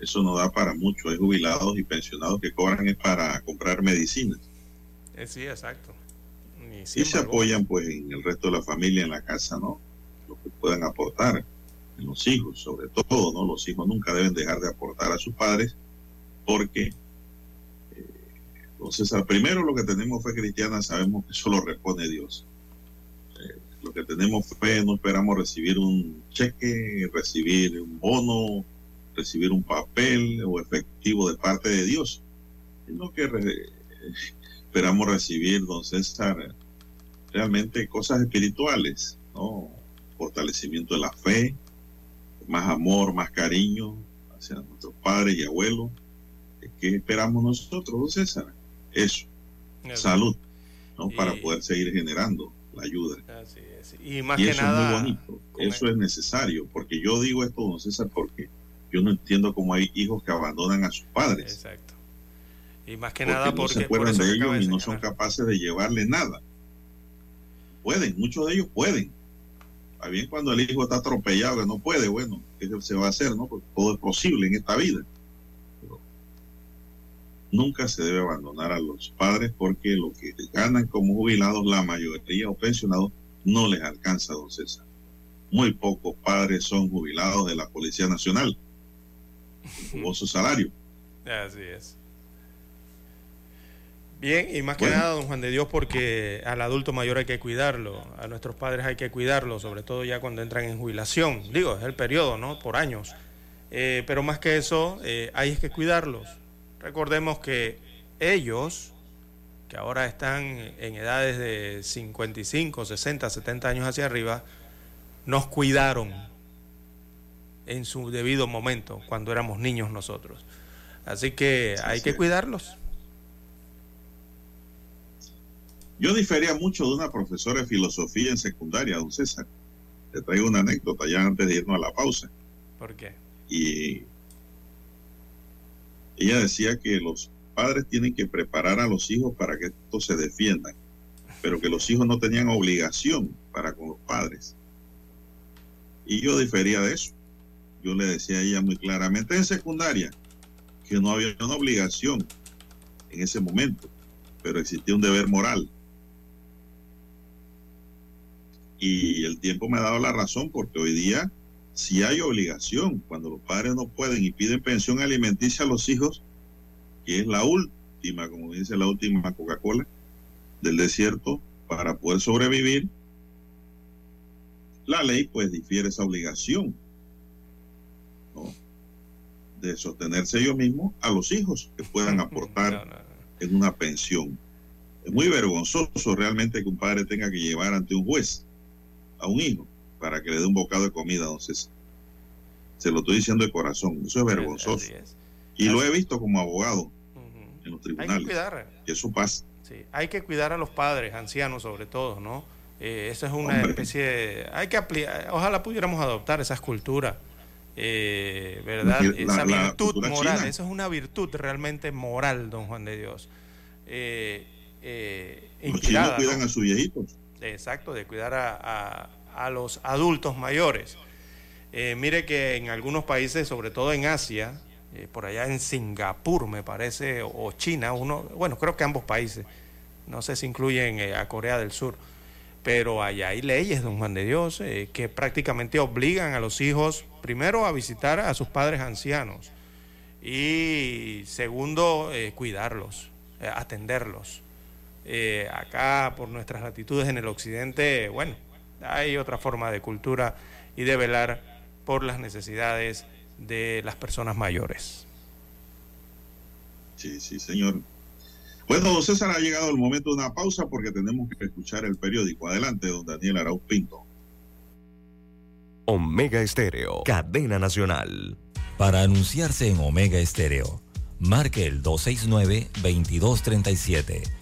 Eso no da para mucho. Hay jubilados y pensionados que cobran es para comprar medicinas. Eh, sí, exacto. y se apoyan pues en el resto de la familia, en la casa, ¿no? Lo que puedan aportar en los hijos, sobre todo, ¿no? Los hijos nunca deben dejar de aportar a sus padres porque entonces al primero lo que tenemos fe cristiana sabemos que eso lo repone Dios lo que tenemos fe, no esperamos recibir un cheque, recibir un bono, recibir un papel o efectivo de parte de Dios. sino que esperamos recibir, don César, realmente cosas espirituales, ¿no? Fortalecimiento de la fe, más amor, más cariño hacia nuestros padres y abuelos. ¿Qué esperamos nosotros, don César? Eso, salud, ¿no? Para poder seguir generando la ayuda. Así es. Y más que nada. Es muy bonito. Eso es necesario, porque yo digo esto, don César, porque yo no entiendo cómo hay hijos que abandonan a sus padres. Exacto. Y más que nada porque no se acuerdan de ellos y no son capaces de llevarle nada. Pueden, muchos de ellos pueden. Bien cuando el hijo está atropellado, que no puede, bueno, ¿qué se va a hacer? no Porque todo es posible en esta vida. Nunca se debe abandonar a los padres porque lo que ganan como jubilados, la mayoría o pensionados, no les alcanza, don César. Muy pocos padres son jubilados de la Policía Nacional con su salario. Así es. Bien, y más que nada, don Juan de Dios, porque al adulto mayor hay que cuidarlo, a nuestros padres hay que cuidarlo, sobre todo ya cuando entran en jubilación. Digo, es el periodo, ¿no? Por años. Eh, pero más que eso, eh, hay que cuidarlos. Recordemos que ellos, que ahora están en edades de 55, 60, 70 años hacia arriba, nos cuidaron en su debido momento, cuando éramos niños nosotros. Así que hay que cuidarlos. Yo difería mucho de una profesora de filosofía en secundaria, don César. Le traigo una anécdota ya antes de irnos a la pausa. ¿Por qué? Y ella decía que los padres tienen que preparar a los hijos para que estos se defiendan, pero que los hijos no tenían obligación para con los padres. Y yo difería de eso. Yo le decía a ella muy claramente en secundaria que no había una obligación en ese momento, pero existía un deber moral y el tiempo me ha dado la razón porque hoy día si hay obligación cuando los padres no pueden y piden pensión alimenticia a los hijos, que es la última, como dice la última Coca-Cola del desierto, para poder sobrevivir, la ley pues difiere esa obligación de sostenerse ellos mismos a los hijos que puedan aportar en una pensión. Es muy vergonzoso realmente que un padre tenga que llevar ante un juez a un hijo para que le dé un bocado de comida, entonces se lo estoy diciendo de corazón, eso es vergonzoso. Y lo he visto como abogado en los tribunales. Hay que cuidar. eso pasa. Sí, hay que cuidar a los padres, ancianos sobre todo, ¿no? Eh, esa es una especie de... Hay que ojalá pudiéramos adoptar esa escultura, eh, ¿verdad? esa virtud moral, esa es una virtud realmente moral, don Juan de Dios. Eh, eh los chinos cuidan a sus viejitos exacto, de cuidar a, los adultos mayores. Eh, mire que en algunos países, sobre todo en Asia, eh, por allá en Singapur me parece, o China, uno, bueno, creo que ambos países, no sé si incluyen eh, a Corea del Sur, pero allá hay leyes, don Juan de Dios, que prácticamente obligan a los hijos, primero, a visitar a sus padres ancianos y segundo, cuidarlos, atenderlos. Acá, por nuestras latitudes en el occidente, bueno, hay otra forma de cultura y de velar por las necesidades de las personas mayores. Sí, sí, señor. Bueno, César, ha llegado el momento de una pausa porque tenemos que escuchar el periódico. Adelante, don Daniel Arauz Pinto. Omega Estéreo, cadena nacional. Para anunciarse en Omega Estéreo, marque el 269-2237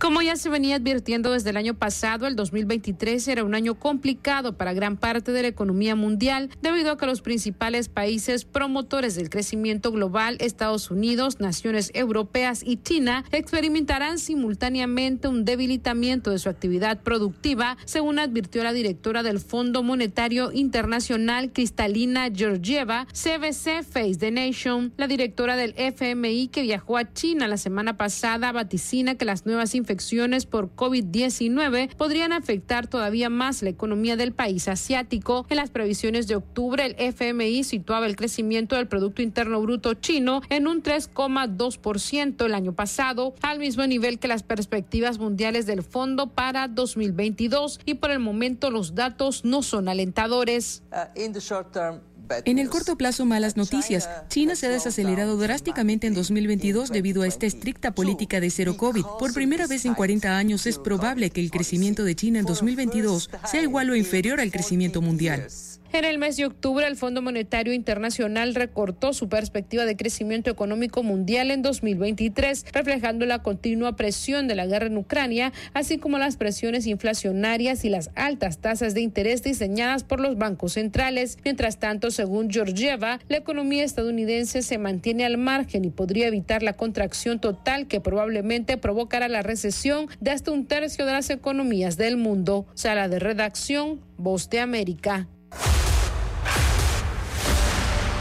Como ya se venía advirtiendo desde el año pasado, el 2023 era un año complicado para gran parte de la economía mundial debido a que los principales países promotores del crecimiento global, Estados Unidos, naciones europeas y China, experimentarán simultáneamente un debilitamiento de su actividad productiva, según advirtió la directora del Fondo Monetario Internacional, Cristalina Georgieva, CBC Face the Nation. La directora del FMI que viajó a China la semana pasada vaticina que las nuevas infecciones por COVID-19 podrían afectar todavía más la economía del país asiático. En las previsiones de octubre, el FMI situaba el crecimiento del Producto Interno Bruto chino en un 3,2% el año pasado, al mismo nivel que las perspectivas mundiales del fondo para 2022 y por el momento los datos no son alentadores. Uh, en el corto plazo, malas noticias. China se ha desacelerado drásticamente en 2022 debido a esta estricta política de cero COVID. Por primera vez en 40 años es probable que el crecimiento de China en 2022 sea igual o inferior al crecimiento mundial. En el mes de octubre, el Fondo Monetario Internacional recortó su perspectiva de crecimiento económico mundial en 2023, reflejando la continua presión de la guerra en Ucrania, así como las presiones inflacionarias y las altas tasas de interés diseñadas por los bancos centrales. Mientras tanto, según Georgieva, la economía estadounidense se mantiene al margen y podría evitar la contracción total que probablemente provocará la recesión de hasta un tercio de las economías del mundo. Sala de redacción, Voz de América.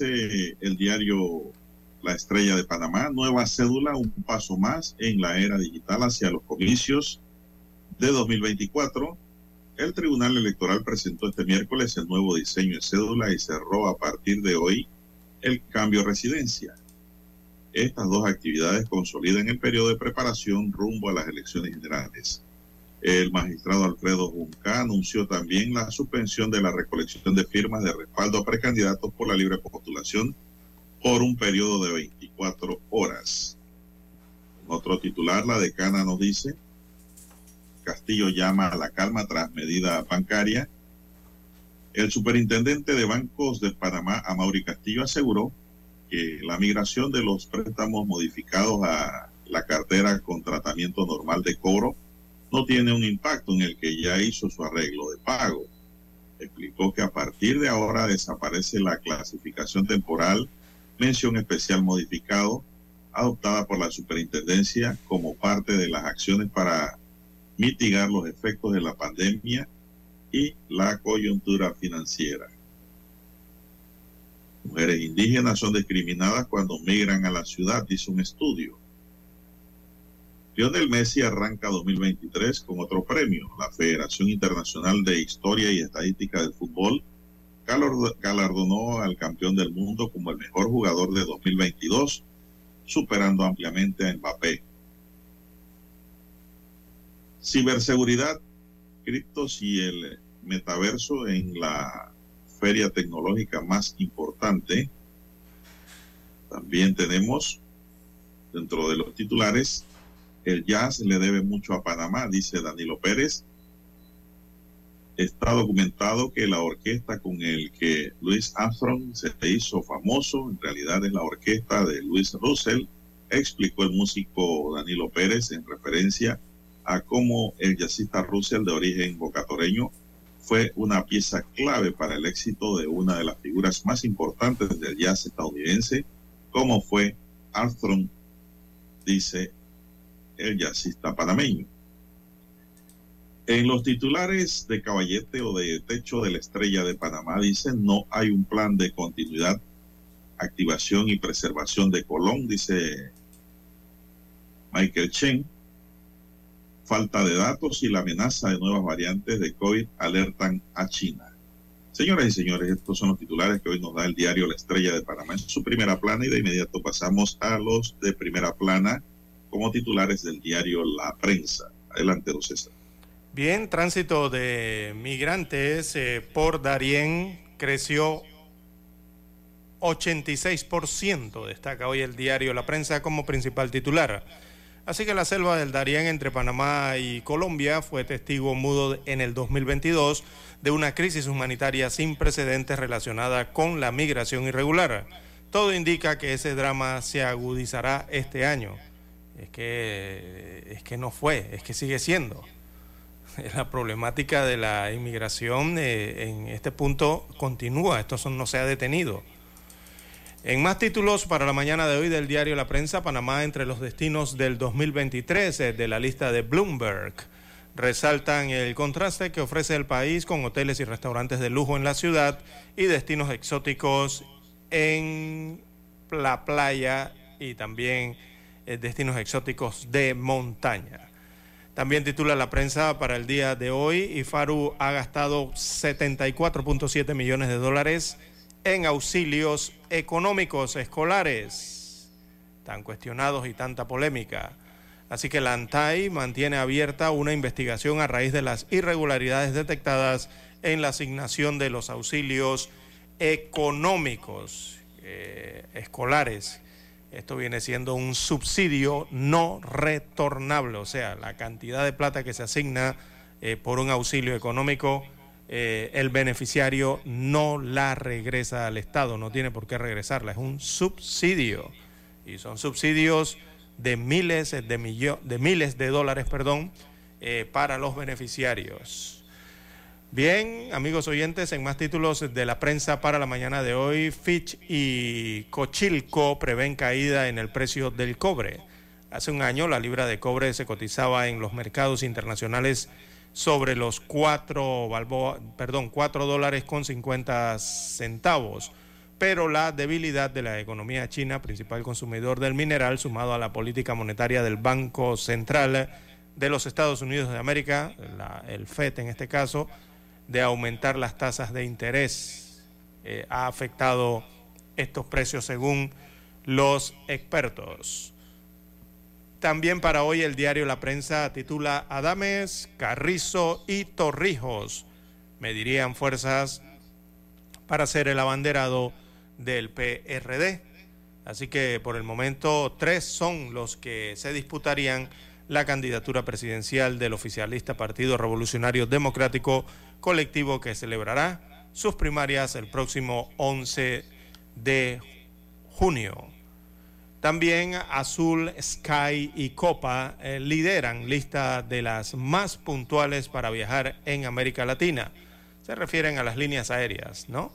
El diario La Estrella de Panamá, nueva cédula, un paso más en la era digital hacia los comicios de 2024. El Tribunal Electoral presentó este miércoles el nuevo diseño de cédula y cerró a partir de hoy el cambio de residencia. Estas dos actividades consolidan el periodo de preparación rumbo a las elecciones generales. El magistrado Alfredo Junca anunció también la suspensión de la recolección de firmas de respaldo a precandidatos por la libre postulación por un periodo de 24 horas. otro titular, la decana nos dice, Castillo llama a la calma tras medida bancaria. El superintendente de bancos de Panamá, Amaury Castillo, aseguró que la migración de los préstamos modificados a la cartera con tratamiento normal de cobro no tiene un impacto en el que ya hizo su arreglo de pago. Explicó que a partir de ahora desaparece la clasificación temporal, mención especial modificado, adoptada por la superintendencia como parte de las acciones para mitigar los efectos de la pandemia y la coyuntura financiera. Mujeres indígenas son discriminadas cuando migran a la ciudad, dice un estudio. Lionel Messi arranca 2023 con otro premio. La Federación Internacional de Historia y Estadística del Fútbol galardonó al campeón del mundo como el mejor jugador de 2022, superando ampliamente a Mbappé. Ciberseguridad, criptos y el metaverso en la feria tecnológica más importante. También tenemos dentro de los titulares el jazz le debe mucho a Panamá, dice Danilo Pérez. Está documentado que la orquesta con el que Luis Armstrong se hizo famoso, en realidad es la orquesta de Luis Russell, explicó el músico Danilo Pérez en referencia a cómo el jazzista Russell de origen bocatoreño fue una pieza clave para el éxito de una de las figuras más importantes del jazz estadounidense, como fue Armstrong, dice el jazzista panameño. En los titulares de caballete o de techo de la estrella de Panamá dice no hay un plan de continuidad, activación y preservación de Colón, dice Michael Chen. Falta de datos y la amenaza de nuevas variantes de COVID alertan a China. Señoras y señores, estos son los titulares que hoy nos da el diario La Estrella de Panamá en su primera plana y de inmediato pasamos a los de primera plana como titulares del diario La Prensa. Adelante, don. Bien, tránsito de migrantes eh, por Darién creció 86%, destaca hoy el diario La Prensa como principal titular. Así que la selva del Darién entre Panamá y Colombia fue testigo mudo en el 2022 de una crisis humanitaria sin precedentes relacionada con la migración irregular. Todo indica que ese drama se agudizará este año. Es que, es que no fue, es que sigue siendo. La problemática de la inmigración eh, en este punto continúa, esto no se ha detenido. En más títulos para la mañana de hoy del diario La Prensa, Panamá entre los destinos del 2023 eh, de la lista de Bloomberg. Resaltan el contraste que ofrece el país con hoteles y restaurantes de lujo en la ciudad y destinos exóticos en la playa y también destinos exóticos de montaña. También titula la prensa para el día de hoy, IFARU ha gastado 74.7 millones de dólares en auxilios económicos escolares, tan cuestionados y tanta polémica. Así que la ANTAI mantiene abierta una investigación a raíz de las irregularidades detectadas en la asignación de los auxilios económicos eh, escolares esto viene siendo un subsidio no retornable, o sea, la cantidad de plata que se asigna eh, por un auxilio económico, eh, el beneficiario no la regresa al Estado, no tiene por qué regresarla, es un subsidio. Y son subsidios de miles de, de, miles de dólares perdón, eh, para los beneficiarios. Bien, amigos oyentes, en más títulos de la prensa para la mañana de hoy, Fitch y Cochilco prevén caída en el precio del cobre. Hace un año la libra de cobre se cotizaba en los mercados internacionales sobre los 4, perdón, 4 dólares con 50 centavos, pero la debilidad de la economía china, principal consumidor del mineral, sumado a la política monetaria del Banco Central de los Estados Unidos de América, el FED en este caso, de aumentar las tasas de interés eh, ha afectado estos precios según los expertos. También para hoy el diario La Prensa titula Adames, Carrizo y Torrijos medirían fuerzas para ser el abanderado del PRD. Así que por el momento tres son los que se disputarían la candidatura presidencial del oficialista Partido Revolucionario Democrático colectivo que celebrará sus primarias el próximo 11 de junio. También Azul, Sky y Copa eh, lideran lista de las más puntuales para viajar en América Latina. Se refieren a las líneas aéreas, ¿no?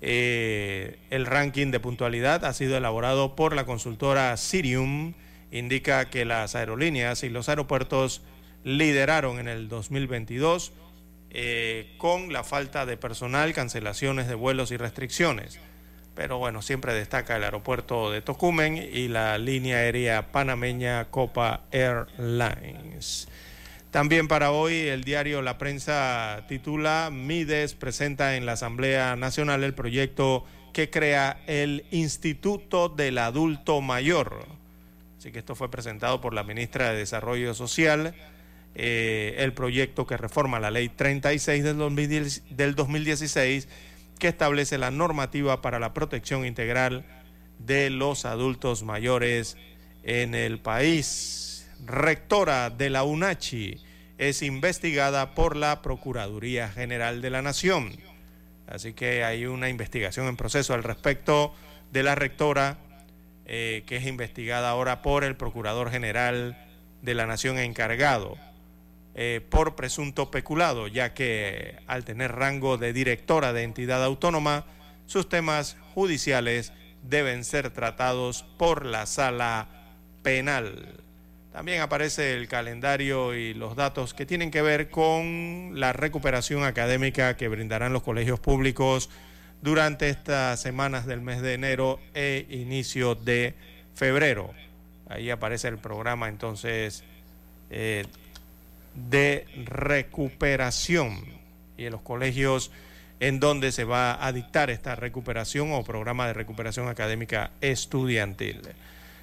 Eh, el ranking de puntualidad ha sido elaborado por la consultora Sirium. Indica que las aerolíneas y los aeropuertos lideraron en el 2022 eh, con la falta de personal, cancelaciones de vuelos y restricciones. Pero bueno, siempre destaca el aeropuerto de Tocumen y la línea aérea panameña Copa Airlines. También para hoy el diario La Prensa titula Mides presenta en la Asamblea Nacional el proyecto que crea el Instituto del Adulto Mayor. Así que esto fue presentado por la ministra de Desarrollo Social, eh, el proyecto que reforma la ley 36 del, del 2016 que establece la normativa para la protección integral de los adultos mayores en el país. Rectora de la UNACHI es investigada por la Procuraduría General de la Nación. Así que hay una investigación en proceso al respecto de la rectora, eh, que es investigada ahora por el Procurador General de la Nación encargado eh, por presunto peculado, ya que al tener rango de directora de entidad autónoma, sus temas judiciales deben ser tratados por la sala penal. También aparece el calendario y los datos que tienen que ver con la recuperación académica que brindarán los colegios públicos durante estas semanas del mes de enero e inicio de febrero. Ahí aparece el programa entonces eh, de recuperación y en los colegios en donde se va a dictar esta recuperación o programa de recuperación académica estudiantil.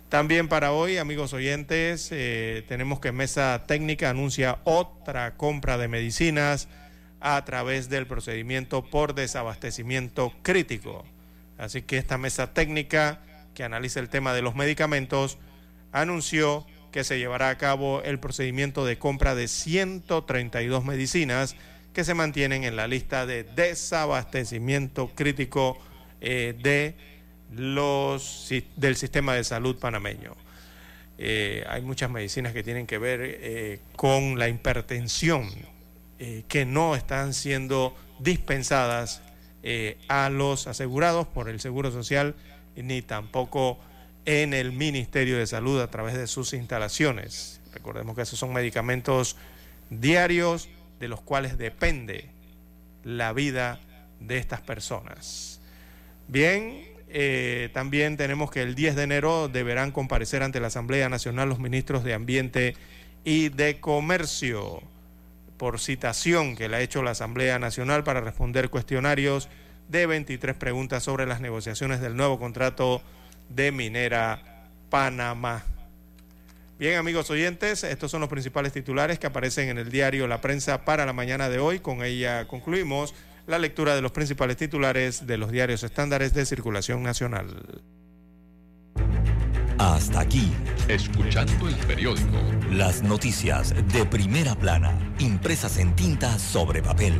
También para hoy, amigos oyentes, eh, tenemos que Mesa Técnica anuncia otra compra de medicinas a través del procedimiento por desabastecimiento crítico. Así que esta mesa técnica que analiza el tema de los medicamentos anunció que se llevará a cabo el procedimiento de compra de 132 medicinas que se mantienen en la lista de desabastecimiento crítico eh, de los, del sistema de salud panameño. Eh, hay muchas medicinas que tienen que ver eh, con la hipertensión, que no están siendo dispensadas a los asegurados por el Seguro Social, ni tampoco en el Ministerio de Salud a través de sus instalaciones. Recordemos que esos son medicamentos diarios de los cuales depende la vida de estas personas. Bien, eh, también tenemos que el 10 de enero deberán comparecer ante la Asamblea Nacional los ministros de Ambiente y de Comercio por citación que le ha hecho la Asamblea Nacional para responder cuestionarios de 23 preguntas sobre las negociaciones del nuevo contrato de Minera Panamá. Bien, amigos oyentes, estos son los principales titulares que aparecen en el diario La Prensa para la mañana de hoy. Con ella concluimos la lectura de los principales titulares de los diarios estándares de circulación nacional. Hasta aquí, escuchando el periódico. Las noticias de primera plana, impresas en tinta sobre papel.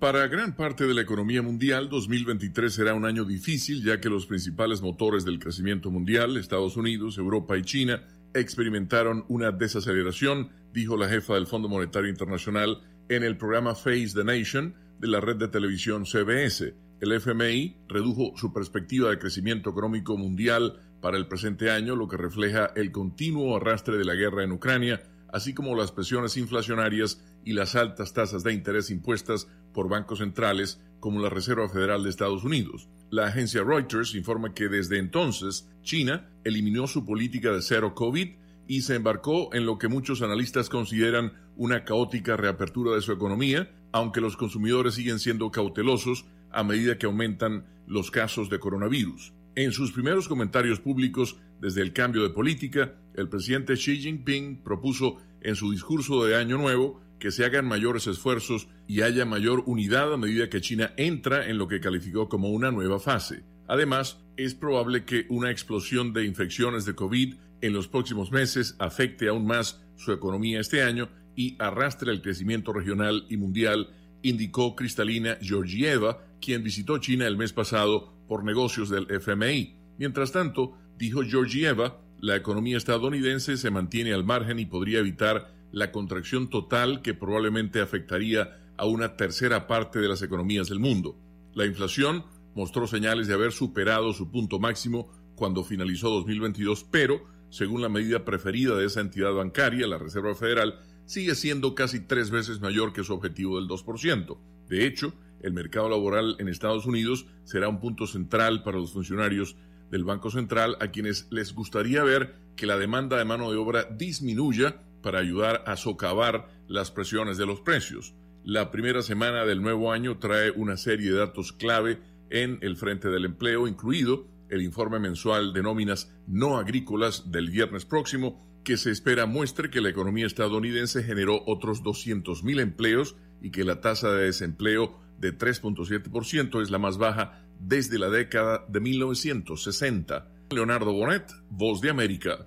Para gran parte de la economía mundial, 2023 será un año difícil ya que los principales motores del crecimiento mundial, Estados Unidos, Europa y China, experimentaron una desaceleración, dijo la jefa del Fondo Monetario Internacional en el programa Face the Nation de la red de televisión CBS. El FMI redujo su perspectiva de crecimiento económico mundial para el presente año, lo que refleja el continuo arrastre de la guerra en Ucrania, así como las presiones inflacionarias y las altas tasas de interés impuestas por bancos centrales como la Reserva Federal de Estados Unidos. La agencia Reuters informa que desde entonces China eliminó su política de cero COVID y se embarcó en lo que muchos analistas consideran una caótica reapertura de su economía, aunque los consumidores siguen siendo cautelosos a medida que aumentan los casos de coronavirus. En sus primeros comentarios públicos desde el cambio de política, el presidente Xi Jinping propuso en su discurso de Año Nuevo que se hagan mayores esfuerzos y haya mayor unidad a medida que China entra en lo que calificó como una nueva fase. Además, es probable que una explosión de infecciones de COVID en los próximos meses afecte aún más su economía este año y arrastre el crecimiento regional y mundial, indicó Cristalina Georgieva, quien visitó China el mes pasado por negocios del FMI. Mientras tanto, dijo Georgieva, la economía estadounidense se mantiene al margen y podría evitar la contracción total que probablemente afectaría a una tercera parte de las economías del mundo. La inflación mostró señales de haber superado su punto máximo cuando finalizó 2022, pero, según la medida preferida de esa entidad bancaria, la Reserva Federal, sigue siendo casi tres veces mayor que su objetivo del 2%. De hecho, el mercado laboral en Estados Unidos será un punto central para los funcionarios del Banco Central a quienes les gustaría ver que la demanda de mano de obra disminuya para ayudar a socavar las presiones de los precios. La primera semana del nuevo año trae una serie de datos clave en el frente del empleo, incluido el informe mensual de nóminas no agrícolas del viernes próximo, que se espera muestre que la economía estadounidense generó otros 200.000 empleos y que la tasa de desempleo de 3.7% es la más baja desde la década de 1960. Leonardo Bonet, Voz de América.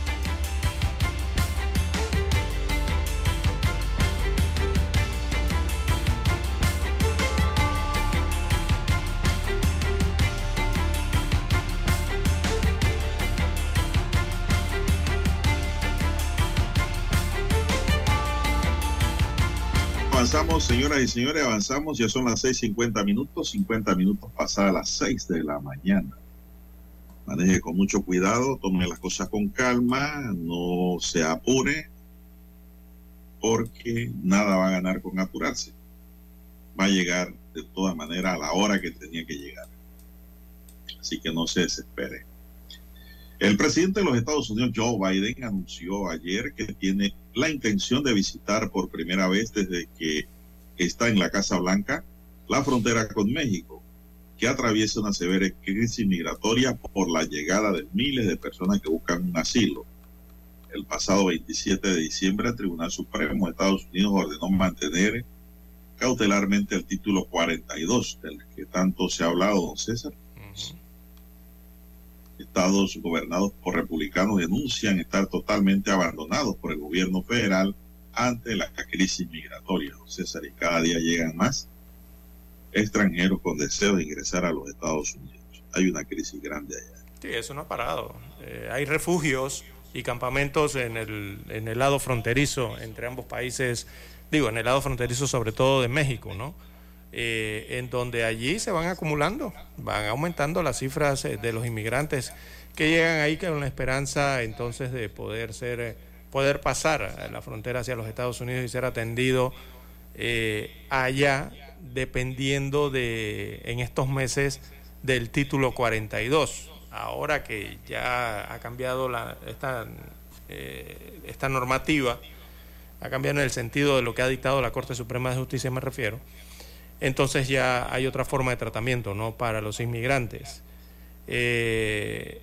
Avanzamos, señoras y señores, avanzamos. Ya son las 6:50 minutos, 50 minutos pasadas las 6 de la mañana. Maneje con mucho cuidado, tome las cosas con calma, no se apure, porque nada va a ganar con apurarse. Va a llegar de todas maneras a la hora que tenía que llegar. Así que no se desespere. El presidente de los Estados Unidos, Joe Biden, anunció ayer que tiene la intención de visitar por primera vez desde que está en la Casa Blanca la frontera con México, que atraviesa una severa crisis migratoria por la llegada de miles de personas que buscan un asilo. El pasado 27 de diciembre, el Tribunal Supremo de Estados Unidos ordenó mantener cautelarmente el título 42, del que tanto se ha hablado, don César estados gobernados por republicanos denuncian estar totalmente abandonados por el gobierno federal ante la crisis migratoria. César, y cada día llegan más extranjeros con deseo de ingresar a los Estados Unidos. Hay una crisis grande allá. Sí, eso no ha parado. Eh, hay refugios y campamentos en el, en el lado fronterizo entre ambos países, digo, en el lado fronterizo sobre todo de México, ¿no? Eh, en donde allí se van acumulando, van aumentando las cifras eh, de los inmigrantes que llegan ahí con la esperanza entonces de poder ser, eh, poder pasar la frontera hacia los Estados Unidos y ser atendido allá, dependiendo de en estos meses del título 42. Ahora que ya ha cambiado la, esta, esta normativa, ha cambiado en el sentido de lo que ha dictado la Corte Suprema de Justicia, me refiero entonces ya hay otra forma de tratamiento ¿no? para los inmigrantes. Eh,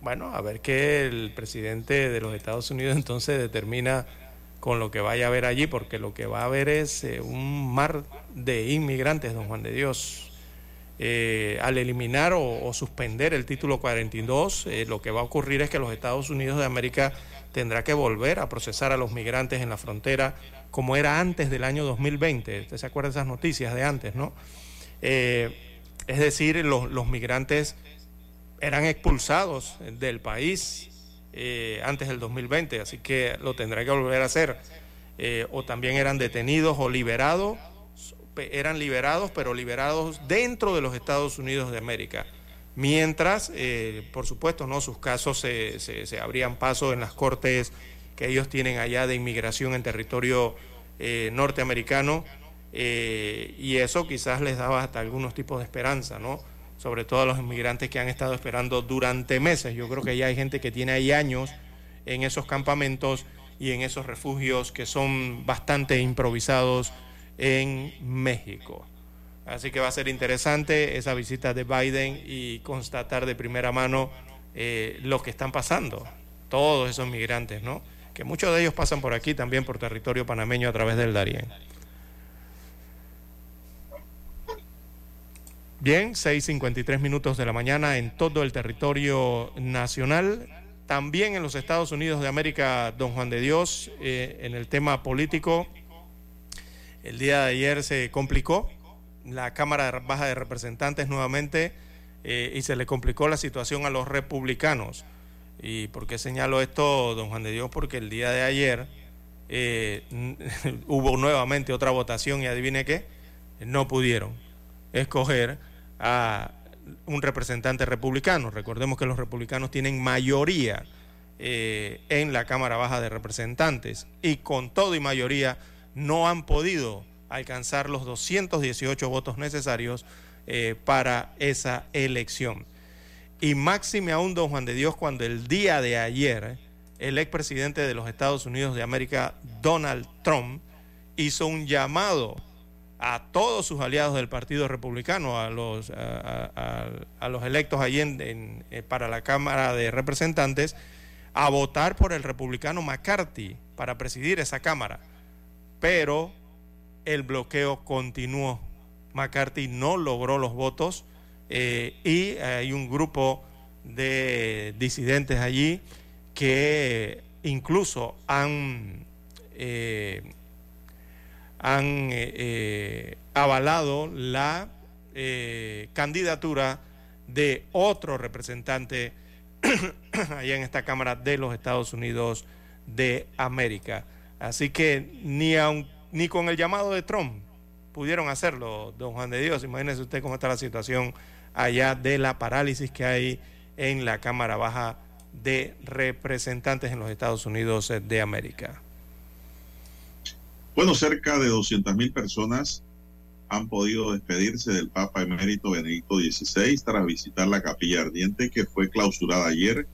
bueno, a ver qué el presidente de los Estados Unidos entonces determina con lo que vaya a haber allí, porque lo que va a haber es eh, un mar de inmigrantes, don Juan de Dios. Eh, al eliminar o, suspender el título 42, lo que va a ocurrir es que los Estados Unidos de América tendrá que volver a procesar a los migrantes en la frontera como era antes del año 2020. Usted se acuerda de esas noticias de antes, ¿no? Eh, es decir, los, migrantes eran expulsados del país eh, antes del 2020, así que lo tendrá que volver a hacer. Eh, o también eran detenidos o liberados, eran liberados, pero liberados dentro de los Estados Unidos de América. Mientras, por supuesto, no sus casos se, se, abrían paso en las cortes que ellos tienen allá de inmigración en territorio norteamericano y eso quizás les daba hasta algunos tipos de esperanza, ¿no? sobre todo a los inmigrantes que han estado esperando durante meses. Yo creo que ya hay gente que tiene ahí años en esos campamentos y en esos refugios que son bastante improvisados en México. Así que va a ser interesante esa visita de Biden y constatar de primera mano eh, lo que están pasando, todos esos migrantes, ¿no? Que muchos de ellos pasan por aquí también, por territorio panameño a través del Darién. Bien, 6.53 minutos de la mañana en todo el territorio nacional. También en los Estados Unidos de América, don Juan de Dios, eh, en el tema político, el día de ayer se complicó la Cámara Baja de Representantes nuevamente eh, y se le complicó la situación a los republicanos. ¿Y por qué señalo esto, don Juan de Dios? Porque el día de ayer eh, hubo nuevamente otra votación y adivine qué, no pudieron escoger a un representante republicano. Recordemos que los republicanos tienen mayoría eh, en la Cámara Baja de Representantes y con todo y mayoría no han podido alcanzar los 218 votos necesarios eh, para esa elección. Y máxime aún, don Juan de Dios, cuando el día de ayer el expresidente de los Estados Unidos de América, Donald Trump, hizo un llamado a todos sus aliados del Partido Republicano, a los, electos allí en, eh, para la Cámara de Representantes, a votar por el republicano McCarthy para presidir esa Cámara. Pero el bloqueo continuó. McCarthy no logró los votos eh, y hay un grupo de disidentes allí que incluso han... Eh, han eh, avalado la eh, candidatura de otro representante allá en esta Cámara de los Estados Unidos de América. Así que ni, ni con el llamado de Trump pudieron hacerlo, don Juan de Dios. Imagínese usted cómo está la situación allá de la parálisis que hay en la Cámara Baja de Representantes en los Estados Unidos de América. Bueno, cerca de 200.000 personas han podido despedirse del Papa emérito Benedicto XVI tras visitar la capilla ardiente que fue clausurada ayer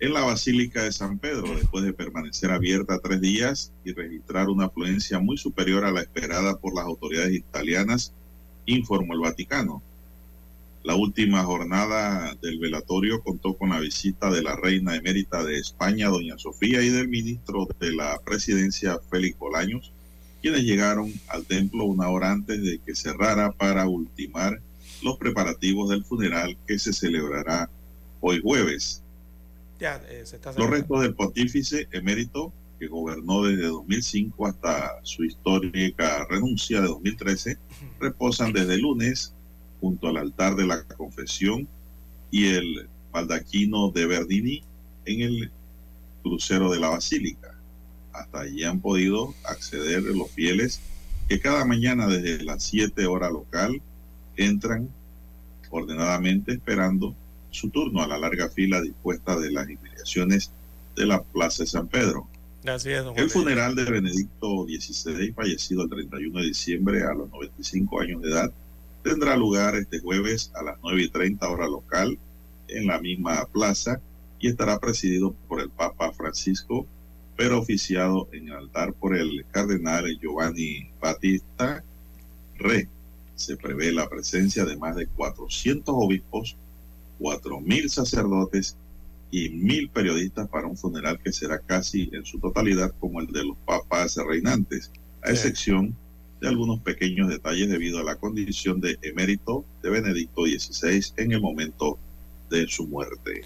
en la Basílica de San Pedro, después de permanecer abierta tres días y registrar una afluencia muy superior a la esperada por las autoridades italianas, informó el Vaticano. La última jornada del velatorio contó con la visita de la reina emérita de España, doña Sofía, y del ministro de la presidencia, Félix Bolaños, quienes llegaron al templo una hora antes de que cerrara para ultimar los preparativos del funeral que se celebrará hoy jueves. Eh, los restos del pontífice emérito, que gobernó desde 2005 hasta su histórica renuncia de 2013, reposan desde lunes junto al altar de la confesión y el baldaquino de Berdini en el crucero de la basílica. Hasta allí han podido acceder los fieles que cada mañana desde las 7 horas local entran ordenadamente esperando su turno a la larga fila dispuesta de las inmediaciones de la Plaza de San Pedro. el funeral de Benedicto XVI, fallecido el 31 de diciembre a los 95 años de edad, tendrá lugar este jueves a las 9 y 30 hora local en la misma plaza y estará presidido por el Papa Francisco pero oficiado en el altar por el cardenal Giovanni Battista Re. Se prevé la presencia de más de 400 obispos, 4.000 sacerdotes y 1.000 periodistas para un funeral que será casi en su totalidad como el de los papas reinantes, a excepción de algunos pequeños detalles debido a la condición de emérito de Benedicto XVI en el momento de su muerte.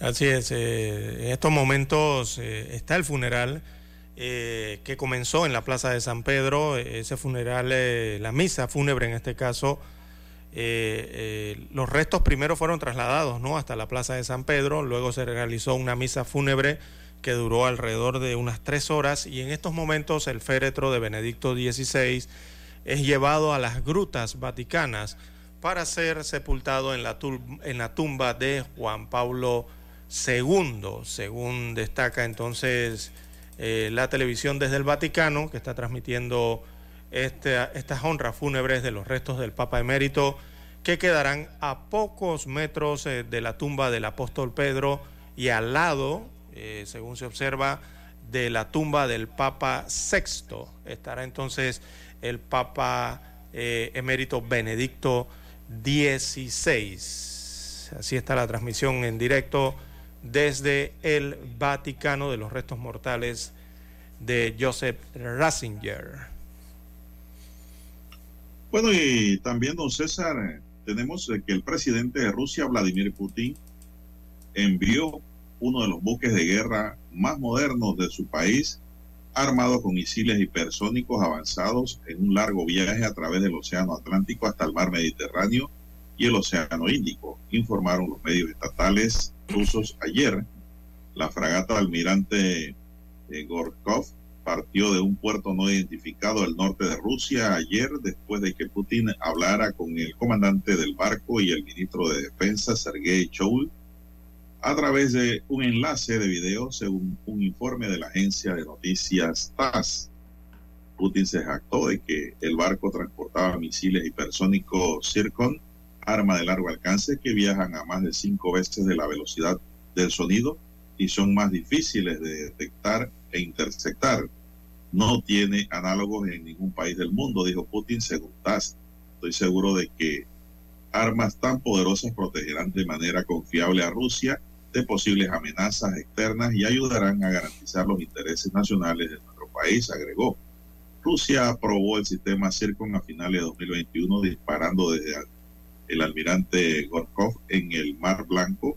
Así es, eh, en estos momentos eh, está el funeral eh, que comenzó en la Plaza de San Pedro, ese funeral, la misa fúnebre en este caso, los restos primero fueron trasladados ¿no? hasta la Plaza de San Pedro, luego se realizó una misa fúnebre que duró alrededor de unas tres horas y en estos momentos el féretro de Benedicto XVI es llevado a las grutas vaticanas para ser sepultado en la, tumba de Juan Pablo II, según destaca entonces eh, la televisión desde el Vaticano, que está transmitiendo estas honras fúnebres de los restos del Papa emérito, que quedarán a pocos metros eh, de la tumba del apóstol Pedro y al lado, eh, según se observa, de la tumba del Papa VI. Estará entonces el Papa emérito Benedicto XVI. Así está la transmisión en directo desde el Vaticano de los restos mortales de Joseph Ratzinger. Bueno, y también, don César, tenemos que el presidente de Rusia, Vladimir Putin, envió uno de los buques de guerra más modernos de su país, armado con misiles hipersónicos avanzados en un largo viaje a través del Océano Atlántico hasta el mar Mediterráneo y el Océano Índico, informaron los medios estatales rusos ayer. La fragata almirante eh, Gorkov partió de un puerto no identificado al norte de Rusia ayer después de que Putin hablara con el comandante del barco y el ministro de Defensa, Sergei Choul, a través de un enlace de video según un informe de la agencia de noticias TASS. Putin se jactó de que el barco transportaba misiles hipersónicos Zircon arma de largo alcance que viajan a más de cinco veces de la velocidad del sonido y son más difíciles de detectar e interceptar. No tiene análogos en ningún país del mundo, dijo Putin según TASS. Estoy seguro de que armas tan poderosas protegerán de manera confiable a Rusia posibles amenazas externas y ayudarán a garantizar los intereses nacionales de nuestro país, agregó. Rusia aprobó el sistema CIRCON a finales de 2021 disparando desde el almirante Gorkov en el Mar Blanco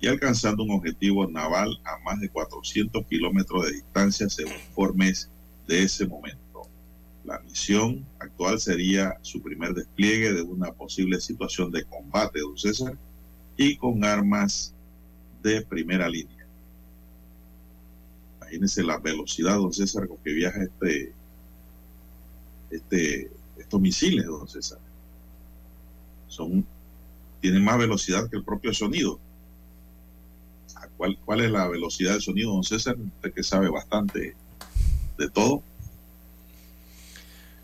y alcanzando un objetivo naval a más de 400 kilómetros de distancia según informes de ese momento. La misión actual sería su primer despliegue de una posible situación de combate, don César, y con armas de primera línea. Imagínense la velocidad, don César, con que viaja este, este, estos misiles, don César son, tienen más velocidad que el propio sonido. ¿Cuál, ¿Cuál es la velocidad del sonido, don César? Usted que sabe bastante de todo.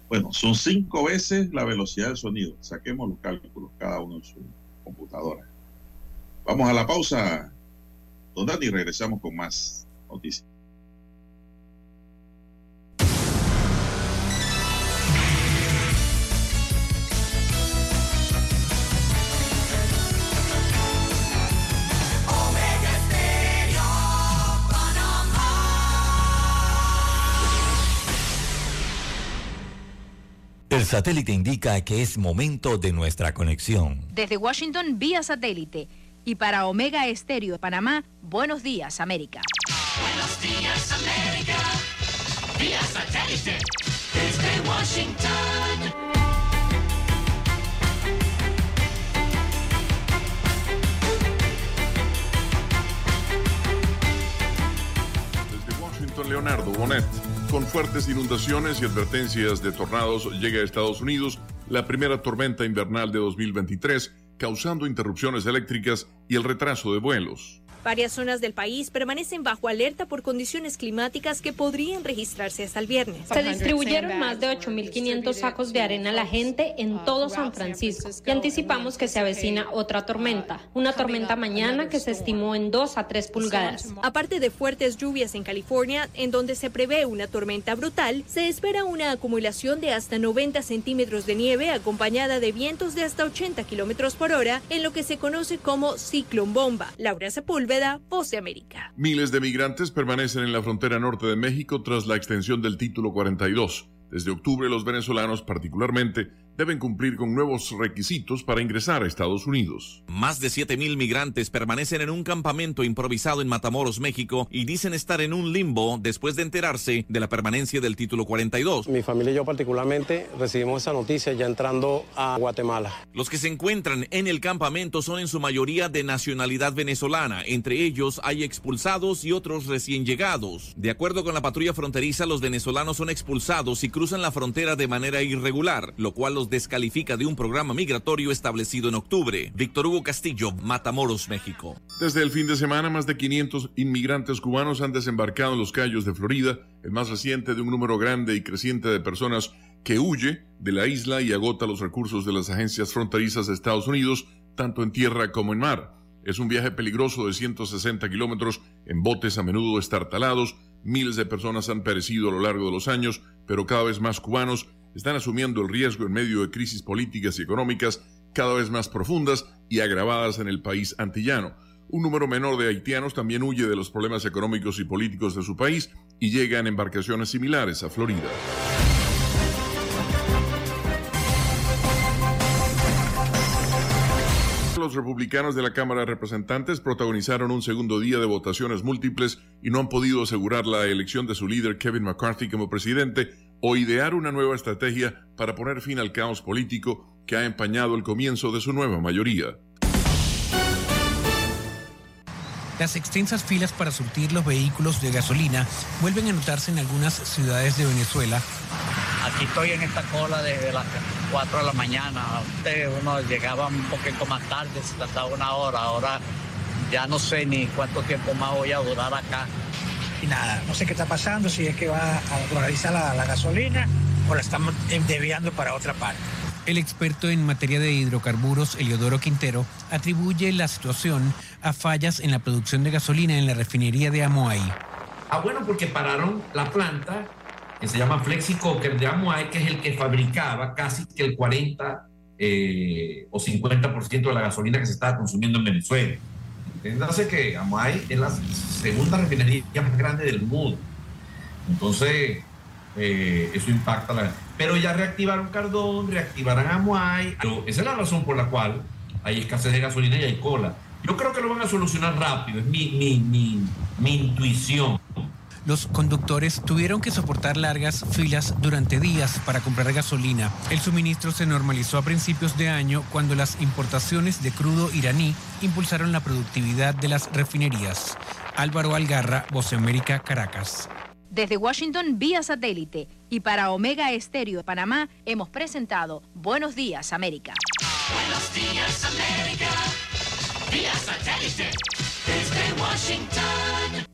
Bueno, son cinco veces la velocidad del sonido. Saquemos los cálculos, cada uno en su computadora. Vamos a la pausa, don Dani, y regresamos con más noticias. El satélite indica que es momento de nuestra conexión. Desde Washington, vía satélite. Y para Omega Estéreo de Panamá, buenos días, América. Buenos días, América. Vía satélite. Desde Washington. Desde Washington, Leonardo Bonet con fuertes inundaciones y advertencias de tornados llega a Estados Unidos la primera tormenta invernal de 2023, causando interrupciones eléctricas y el retraso de vuelos. Varias zonas del país permanecen bajo alerta por condiciones climáticas que podrían registrarse hasta el viernes. Se distribuyeron más de 8.500 sacos de arena a la gente en todo San Francisco y anticipamos que se avecina otra tormenta, una tormenta mañana que se estimó en 2 a 3 pulgadas. Aparte de fuertes lluvias en California, en donde se prevé una tormenta brutal, se espera una acumulación de hasta 90 centímetros de nieve acompañada de vientos de hasta 80 kilómetros por hora en lo que se conoce como ciclón bomba. Laura Sepúlveda Voz de América. Miles de migrantes permanecen en la frontera norte de México tras la extensión del título 42. Desde octubre los venezolanos particularmente deben cumplir con nuevos requisitos para ingresar a Estados Unidos. Más de 7.000 migrantes permanecen en un campamento improvisado en Matamoros, México, y dicen estar en un limbo después de enterarse de la permanencia del título 42. Mi familia y yo particularmente recibimos esa noticia ya entrando a Guatemala. Los que se encuentran en el campamento son en su mayoría de nacionalidad venezolana. Entre ellos hay expulsados y otros recién llegados. De acuerdo con la patrulla fronteriza, los venezolanos son expulsados y cruzan la frontera de manera irregular, lo cual los descalifica de un programa migratorio establecido en octubre. Víctor Hugo Castillo, Matamoros, México. Desde el fin de semana, más de 500 inmigrantes cubanos han desembarcado en los Cayos de Florida, el más reciente de un número grande y creciente de personas que huye de la isla y agota los recursos de las agencias fronterizas de Estados Unidos, tanto en tierra como en mar. Es un viaje peligroso de 160 kilómetros en botes a menudo estartalados. Miles de personas han perecido a lo largo de los años, pero cada vez más cubanos están asumiendo el riesgo en medio de crisis políticas y económicas cada vez más profundas y agravadas en el país antillano. Un número menor de haitianos también huye de los problemas económicos y políticos de su país y llega en embarcaciones similares a Florida. Los republicanos de la Cámara de Representantes protagonizaron un segundo día de votaciones múltiples y no han podido asegurar la elección de su líder Kevin McCarthy como presidente o idear una nueva estrategia para poner fin al caos político que ha empañado el comienzo de su nueva mayoría. Las extensas filas para surtir los vehículos de gasolina vuelven a notarse en algunas ciudades de Venezuela. Aquí estoy en esta cola desde las 4 de la mañana. Antes uno llegaba un poquito más tarde, se tardaba una hora. Ahora ya no sé ni cuánto tiempo más voy a durar acá. Y nada, no sé qué está pasando, si es que va a dolarizar la, la gasolina o la estamos desviando para otra parte. El experto en materia de hidrocarburos, Eliodoro Quintero, atribuye la situación a fallas en la producción de gasolina en la refinería de Amoay. Ah, bueno, porque pararon la planta que se llama Flexicoker de Amoay, que es el que fabricaba casi que el 40 eh, o 50% de la gasolina que se estaba consumiendo en Venezuela. Entiéndase que Amoay es la segunda refinería más grande del mundo. Entonces, eh, eso impacta la... Pero ya reactivaron Cardón, reactivarán. Pero esa es la razón por la cual hay escasez de gasolina y hay cola. Yo creo que lo van a solucionar rápido, es mi, mi, mi, mi intuición. Los conductores tuvieron que soportar largas filas durante días para comprar gasolina. El suministro se normalizó a principios de año cuando las importaciones de crudo iraní impulsaron la productividad de las refinerías. Álvaro Algarra, Voce América, Caracas. Desde Washington vía satélite y para Omega Estéreo de Panamá hemos presentado Buenos Días América. Buenos días, América. Vía satélite. Desde Washington.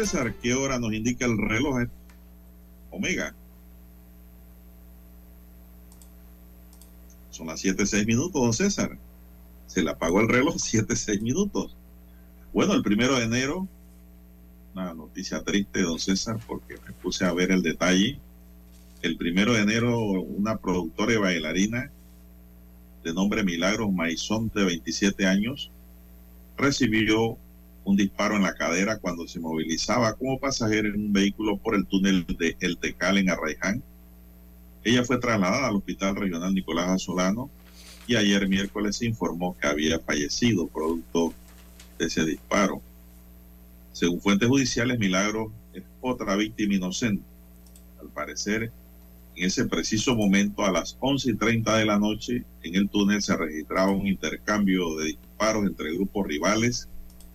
César. ¿Qué hora nos indica el reloj? Omega. Son las 7, minutos, don César. Se le apagó el reloj 7, minutos. Bueno, el primero de enero, una noticia triste, don César, porque me puse a ver el detalle. El primero de enero, una productora y bailarina de nombre Milagros Maizón, de 27 años, recibió un disparo en la cadera cuando se movilizaba como pasajero en un vehículo por el túnel de El Tecal en Arraiján. Ella fue trasladada al Hospital Regional Nicolás Azolano y ayer miércoles se informó que había fallecido producto de ese disparo. Según fuentes judiciales, Milagro es otra víctima inocente. Al parecer, en ese preciso momento, a las 11 y 30 de la noche, en el túnel se registraba un intercambio de disparos entre grupos rivales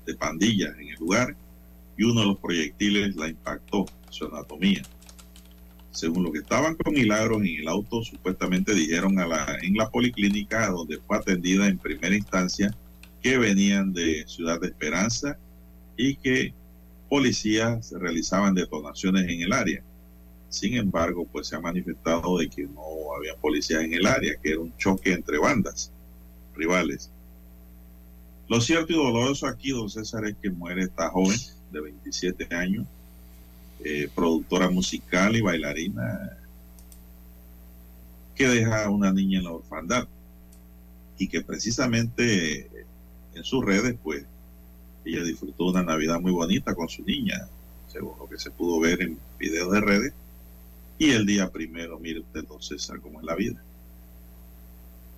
de pandillas en el lugar y uno de los proyectiles la impactó su anatomía. Según lo que estaban con Milagros en el auto, supuestamente dijeron a la, en la policlínica donde fue atendida en primera instancia que venían de Ciudad de Esperanza y que policías realizaban detonaciones en el área. Sin embargo, pues se ha manifestado de que no había policías en el área, que era un choque entre bandas rivales. Lo cierto y doloroso aquí, don César, es que muere esta joven de 27 años, eh, productora musical y bailarina, que deja a una niña en la orfandad y que precisamente en sus redes, pues, ella disfrutó una Navidad muy bonita con su niña, según lo que se pudo ver en videos de redes. Y el día primero, mire usted, don César, cómo es la vida.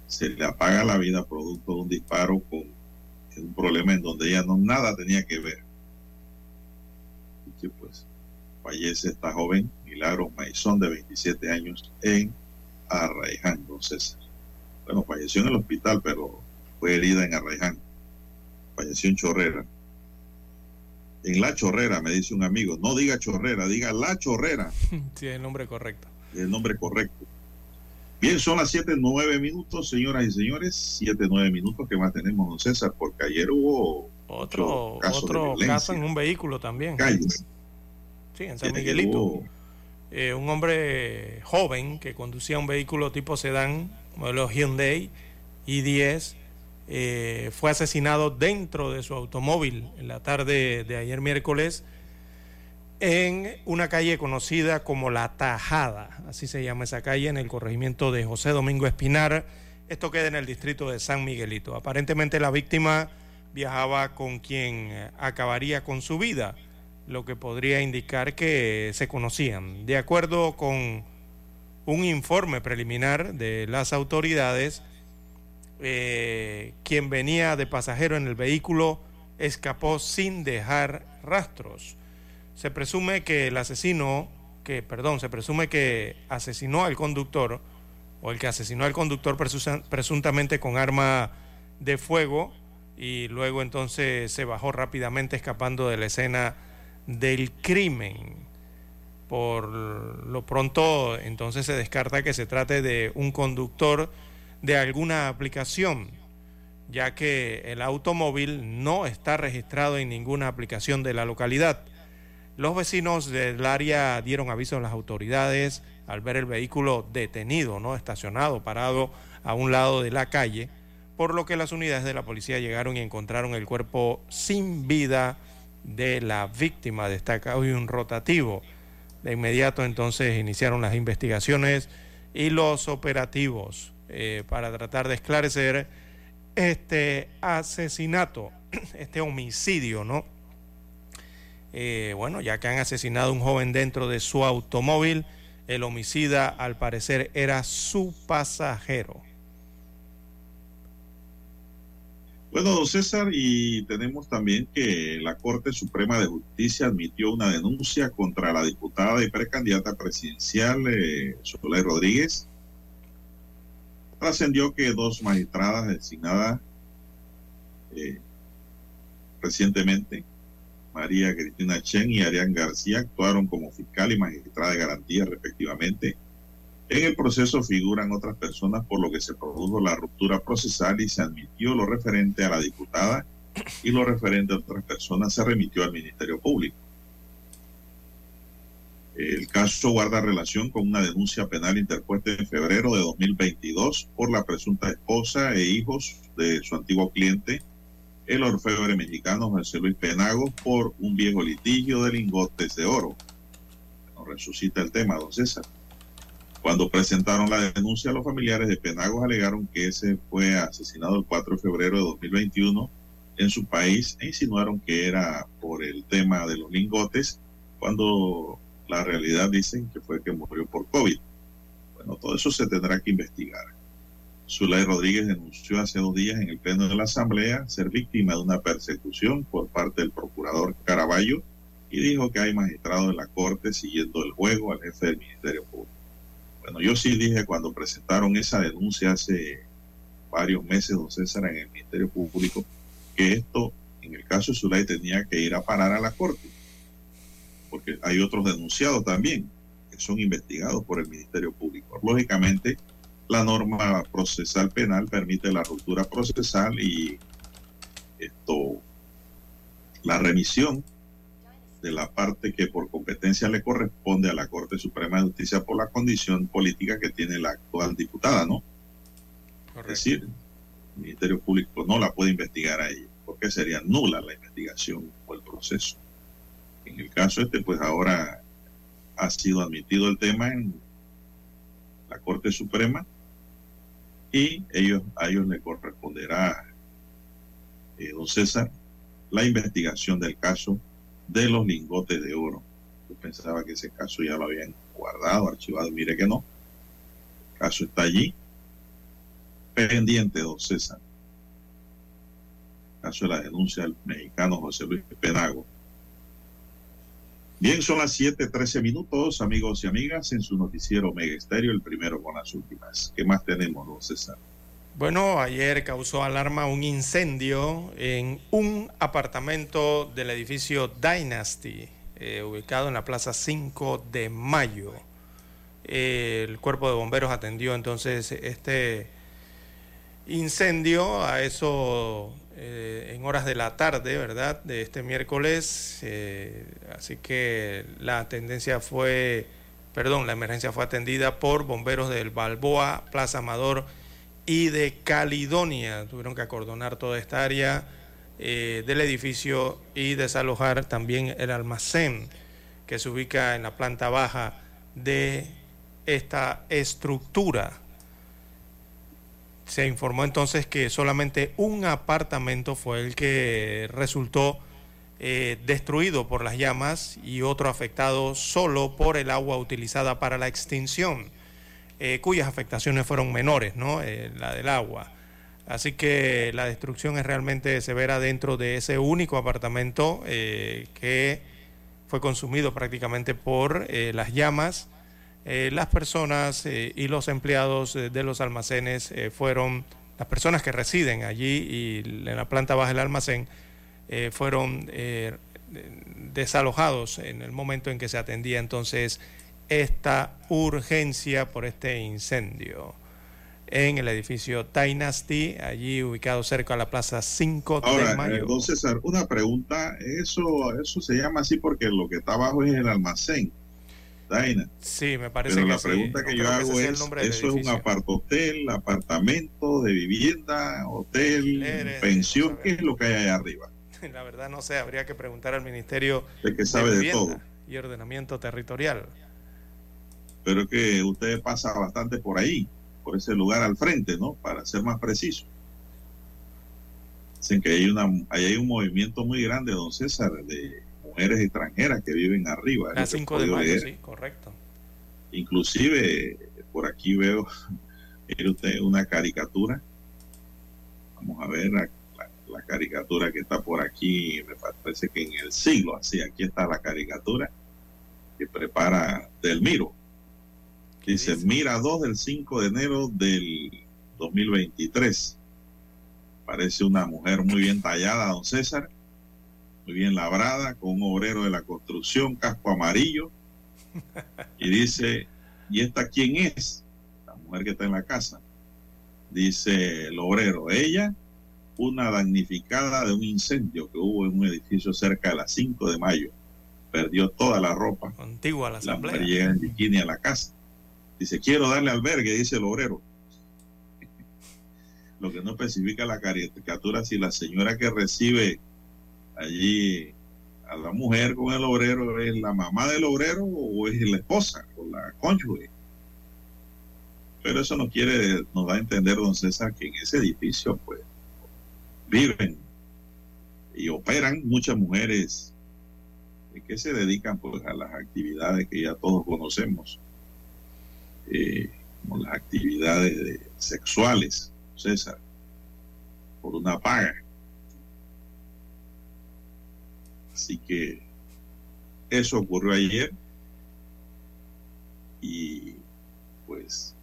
Se le apaga la vida producto de un disparo con un problema en donde ella no nada tenía que ver. Y que pues fallece esta joven, Milagro Maizón, de 27 años, en Arraiján, don César. Bueno, falleció en el hospital, pero fue herida en Arraiján. Falleció en Chorrera. En La Chorrera, me dice un amigo. No diga Chorrera, diga La Chorrera. Sí, el nombre correcto. El nombre correcto. Bien, son las 7, 9 minutos, señoras y señores. 7, 9 minutos que más tenemos, don César, porque ayer hubo Otro, caso otro caso en un vehículo también. calles. Sí, en San Miguelito. hubo- Eh, un hombre joven que conducía un vehículo tipo sedán, modelo Hyundai i10, eh, fue asesinado dentro de su automóvil en la tarde de ayer miércoles en una calle conocida como La Tajada, así se llama esa calle, en el corregimiento de José Domingo Espinar. Esto queda en el distrito de San Miguelito. Aparentemente la víctima viajaba con quien eh, acabaría con su vida, lo que podría indicar que se conocían. De acuerdo con un informe preliminar de las autoridades, eh, quien venía de pasajero en el vehículo escapó sin dejar rastros. Se presume que el asesino, que perdón, se presume que asesinó al conductor o el que asesinó al conductor presuntamente con arma de fuego y luego entonces se bajó rápidamente escapando de la escena del crimen. Por lo pronto entonces se descarta que se trate de un conductor de alguna aplicación, ya que el automóvil no está registrado en ninguna aplicación de la localidad. Los vecinos del área dieron aviso a las autoridades al ver el vehículo detenido, no estacionado, parado a un lado de la calle, por lo que las unidades de la policía llegaron y encontraron el cuerpo sin vida de la víctima, destaca hoy un rotativo. De inmediato entonces iniciaron las investigaciones y los operativos eh, para tratar de esclarecer este asesinato, este homicidio, ¿no? Eh, bueno, ya que han asesinado a un joven dentro de su automóvil, el homicida al parecer era su pasajero. Bueno, César, y tenemos también que la Corte Suprema de Justicia admitió una denuncia contra la diputada y precandidata presidencial eh, Soledad Rodríguez. Trascendió que dos magistradas designadas eh, recientemente, María Cristina Chen y Arián García, actuaron como fiscal y magistrada de garantía respectivamente. En el proceso figuran otras personas por lo que se produjo la ruptura procesal y se admitió lo referente a la diputada y lo referente a otras personas se remitió al Ministerio Público. El caso guarda relación con una denuncia penal interpuesta en febrero de 2022 por la presunta esposa e hijos de su antiguo cliente, el orfebre mexicano José Luis Penagos, por un viejo litigio de lingotes de oro. Resucita el tema, don César. Cuando presentaron la denuncia, los familiares de Penagos alegaron que ese fue asesinado el 4 de febrero de 2021 en su país e insinuaron que era por el tema de los lingotes, cuando la realidad dicen que fue que murió por COVID. Bueno, todo eso se tendrá que investigar. Zulay Rodríguez denunció hace dos días en el Pleno de la Asamblea ser víctima de una persecución por parte del procurador Caraballo y dijo que hay magistrados de la Corte siguiendo el juego al jefe del Ministerio Público. Bueno, yo sí dije cuando presentaron esa denuncia hace varios meses, don César, en el Ministerio Público, que esto, en el caso de Zulay, tenía que ir a parar a la Corte, porque hay otros denunciados también que son investigados por el Ministerio Público. Lógicamente, la norma procesal penal permite la ruptura procesal y esto, la remisión de la parte que por competencia le corresponde a la Corte Suprema de Justicia por la condición política que tiene la actual diputada, ¿no? Es decir, el Ministerio Público no la puede investigar a ella, porque sería nula la investigación o el proceso. En el caso este, pues ahora ha sido admitido el tema en la Corte Suprema y ellos, a ellos le corresponderá, eh, don César, la investigación del caso de los lingotes de oro. Yo pensaba que ese caso ya lo habían guardado, archivado, mire que no. El caso está allí, pendiente, don César. El caso de la denuncia del mexicano José Luis Penago. Bien, son las 7:13 minutos, amigos y amigas, en su noticiero Mega Estéreo, el primero con las últimas. ¿Qué más tenemos, César? Bueno, ayer causó alarma un incendio en un apartamento del edificio Dynasty, eh, ubicado en la Plaza 5 de Mayo. El cuerpo de bomberos atendió entonces este incendio a eso eh, en horas de la tarde, ¿verdad? De este miércoles. eh, así que la tendencia fue, perdón, la emergencia fue atendida por bomberos del Balboa, Plaza Amador y de Caledonia. Tuvieron que acordonar toda esta área eh, del edificio y desalojar también el almacén que se ubica en la planta baja de esta estructura. Se informó entonces que solamente un apartamento fue el que resultó eh, destruido por las llamas y otro afectado solo por el agua utilizada para la extinción, eh, cuyas afectaciones fueron menores, ¿no? Eh, la del agua. Así que la destrucción es realmente severa dentro de ese único apartamento que fue consumido prácticamente por las llamas. Eh, las personas eh, y los empleados eh, de los almacenes eh, fueron, las personas que residen allí y en la planta baja del almacén, fueron eh, desalojados en el momento en que se atendía entonces esta urgencia por este incendio en el edificio Dynasty, allí ubicado cerca a la plaza 5 de Ahora, Mayo. don César, una pregunta. Eso, eso se llama así porque lo que está abajo es el almacén. Daina. Sí, me parece Pero que la sí. pregunta No que yo que hago es, ¿eso es un apartotel, apartamento de vivienda, hotel, pensión? ¿Qué es lo que hay allá arriba? La verdad no sé, habría que preguntar al Ministerio Usted que sabe de Vivienda todo. y Ordenamiento Territorial. Pero es que usted pasa bastante por ahí, por ese lugar al frente, ¿no? Para ser más preciso. Dicen que hay, una, ahí hay un movimiento muy grande, don César, de mujeres extranjeras que viven arriba. Que 5 de mayo, leer. sí, correcto. Inclusive, por aquí veo, mire usted, una caricatura. Vamos a ver la, la- la caricatura que está por aquí, me parece que en el siglo, así, aquí está la caricatura que prepara Delmiro. Dice, mira 2 del 5 de enero del 2023. Parece una mujer muy bien tallada, don César, muy bien labrada, con un obrero de la construcción, casco amarillo, y dice, ¿y esta quién es? La mujer que está en la casa. Dice el obrero, ella, una damnificada de un incendio que hubo en un edificio cerca de las 5 de mayo. Perdió toda la ropa. Antigua la La mujer llega en bikini a la casa. Dice, quiero darle albergue, dice el obrero. Lo que no especifica la caricatura si la señora que recibe allí a la mujer con el obrero es la mamá del obrero o es la esposa o la cónyuge. Pero eso no quiere, nos da a entender, don César, que en ese edificio pues viven y operan muchas mujeres que se dedican pues a las actividades que ya todos conocemos. Eh, como las actividades de- sexuales, César, por una paga. Así que eso ocurrió ayer y pues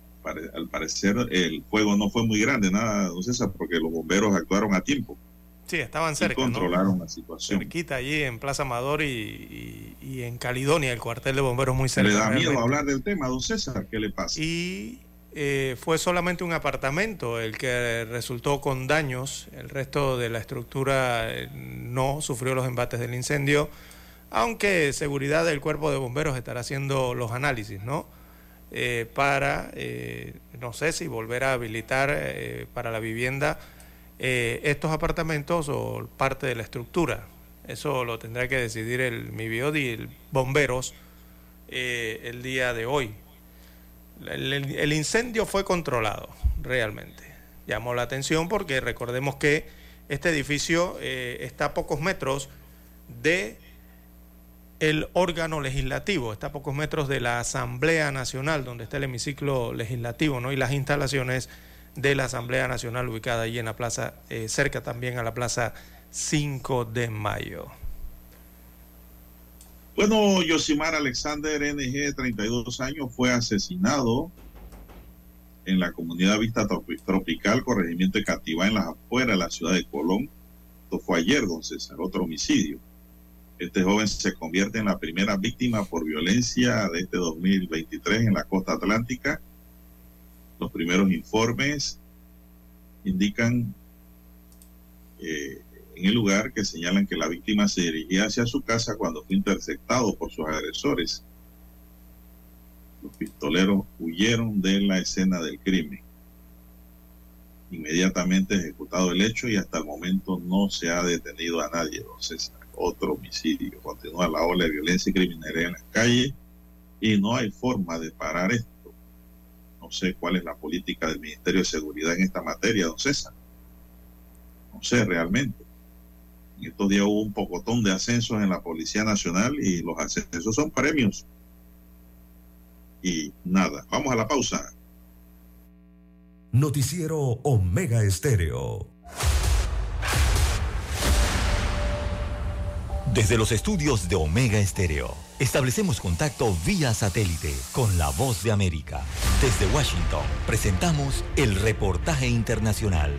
al parecer el fuego no fue muy grande, nada, don César, porque los bomberos actuaron a tiempo Sí, estaban y cerca, ¿no? controlaron la situación. Cerquita allí en Plaza Amador y, y- y en Caledonia, el cuartel de bomberos muy cerca. ¿Le da miedo realmente. hablar del tema, don César? ¿Qué le pasa? Y eh, fue solamente un apartamento el que resultó con daños. El resto de la estructura eh, no sufrió los embates del incendio, aunque seguridad del cuerpo de bomberos estará haciendo los análisis, ¿no? Eh, para, eh, no sé si volver a habilitar eh, para la vivienda estos apartamentos o parte de la estructura. Eso lo tendrá que decidir el MIBIOD y el bomberos el día de hoy. El, incendio fue controlado, realmente. Llamó la atención porque recordemos que este edificio eh, está a pocos metros de el órgano legislativo, está a pocos metros de la Asamblea Nacional, donde está el hemiciclo legislativo, ¿no? Y las instalaciones de la Asamblea Nacional ubicada allí en la plaza, eh, cerca también a la plaza 5 de Mayo. Bueno, Yosimar Alexander NG, 32 años, fue asesinado en la comunidad Vista Tropi- Tropical, corregimiento de Cativá, en las afueras de la ciudad de Colón. Esto fue ayer, don César, otro homicidio. Este joven se convierte en la primera víctima por violencia de este 2023 en la costa atlántica. Los primeros informes indican eh, en el lugar que señalan que la víctima se dirigía hacia su casa cuando fue interceptado por sus agresores. Los pistoleros huyeron de la escena del crimen. Inmediatamente ejecutado el hecho y hasta el momento no se ha detenido a nadie, César. Otro homicidio. Continúa la ola de violencia y criminalidad en las calles y no hay forma de parar esto. No sé cuál es la política del Ministerio de Seguridad en esta materia, don César. No sé realmente. En estos días hubo un pocotón de ascensos en la Policía Nacional y los ascensos son premios. Y nada, vamos a la pausa. Noticiero Omega Estéreo. Desde los estudios de Omega Estéreo, establecemos contacto vía satélite con la voz de América. Desde Washington, presentamos el reportaje internacional.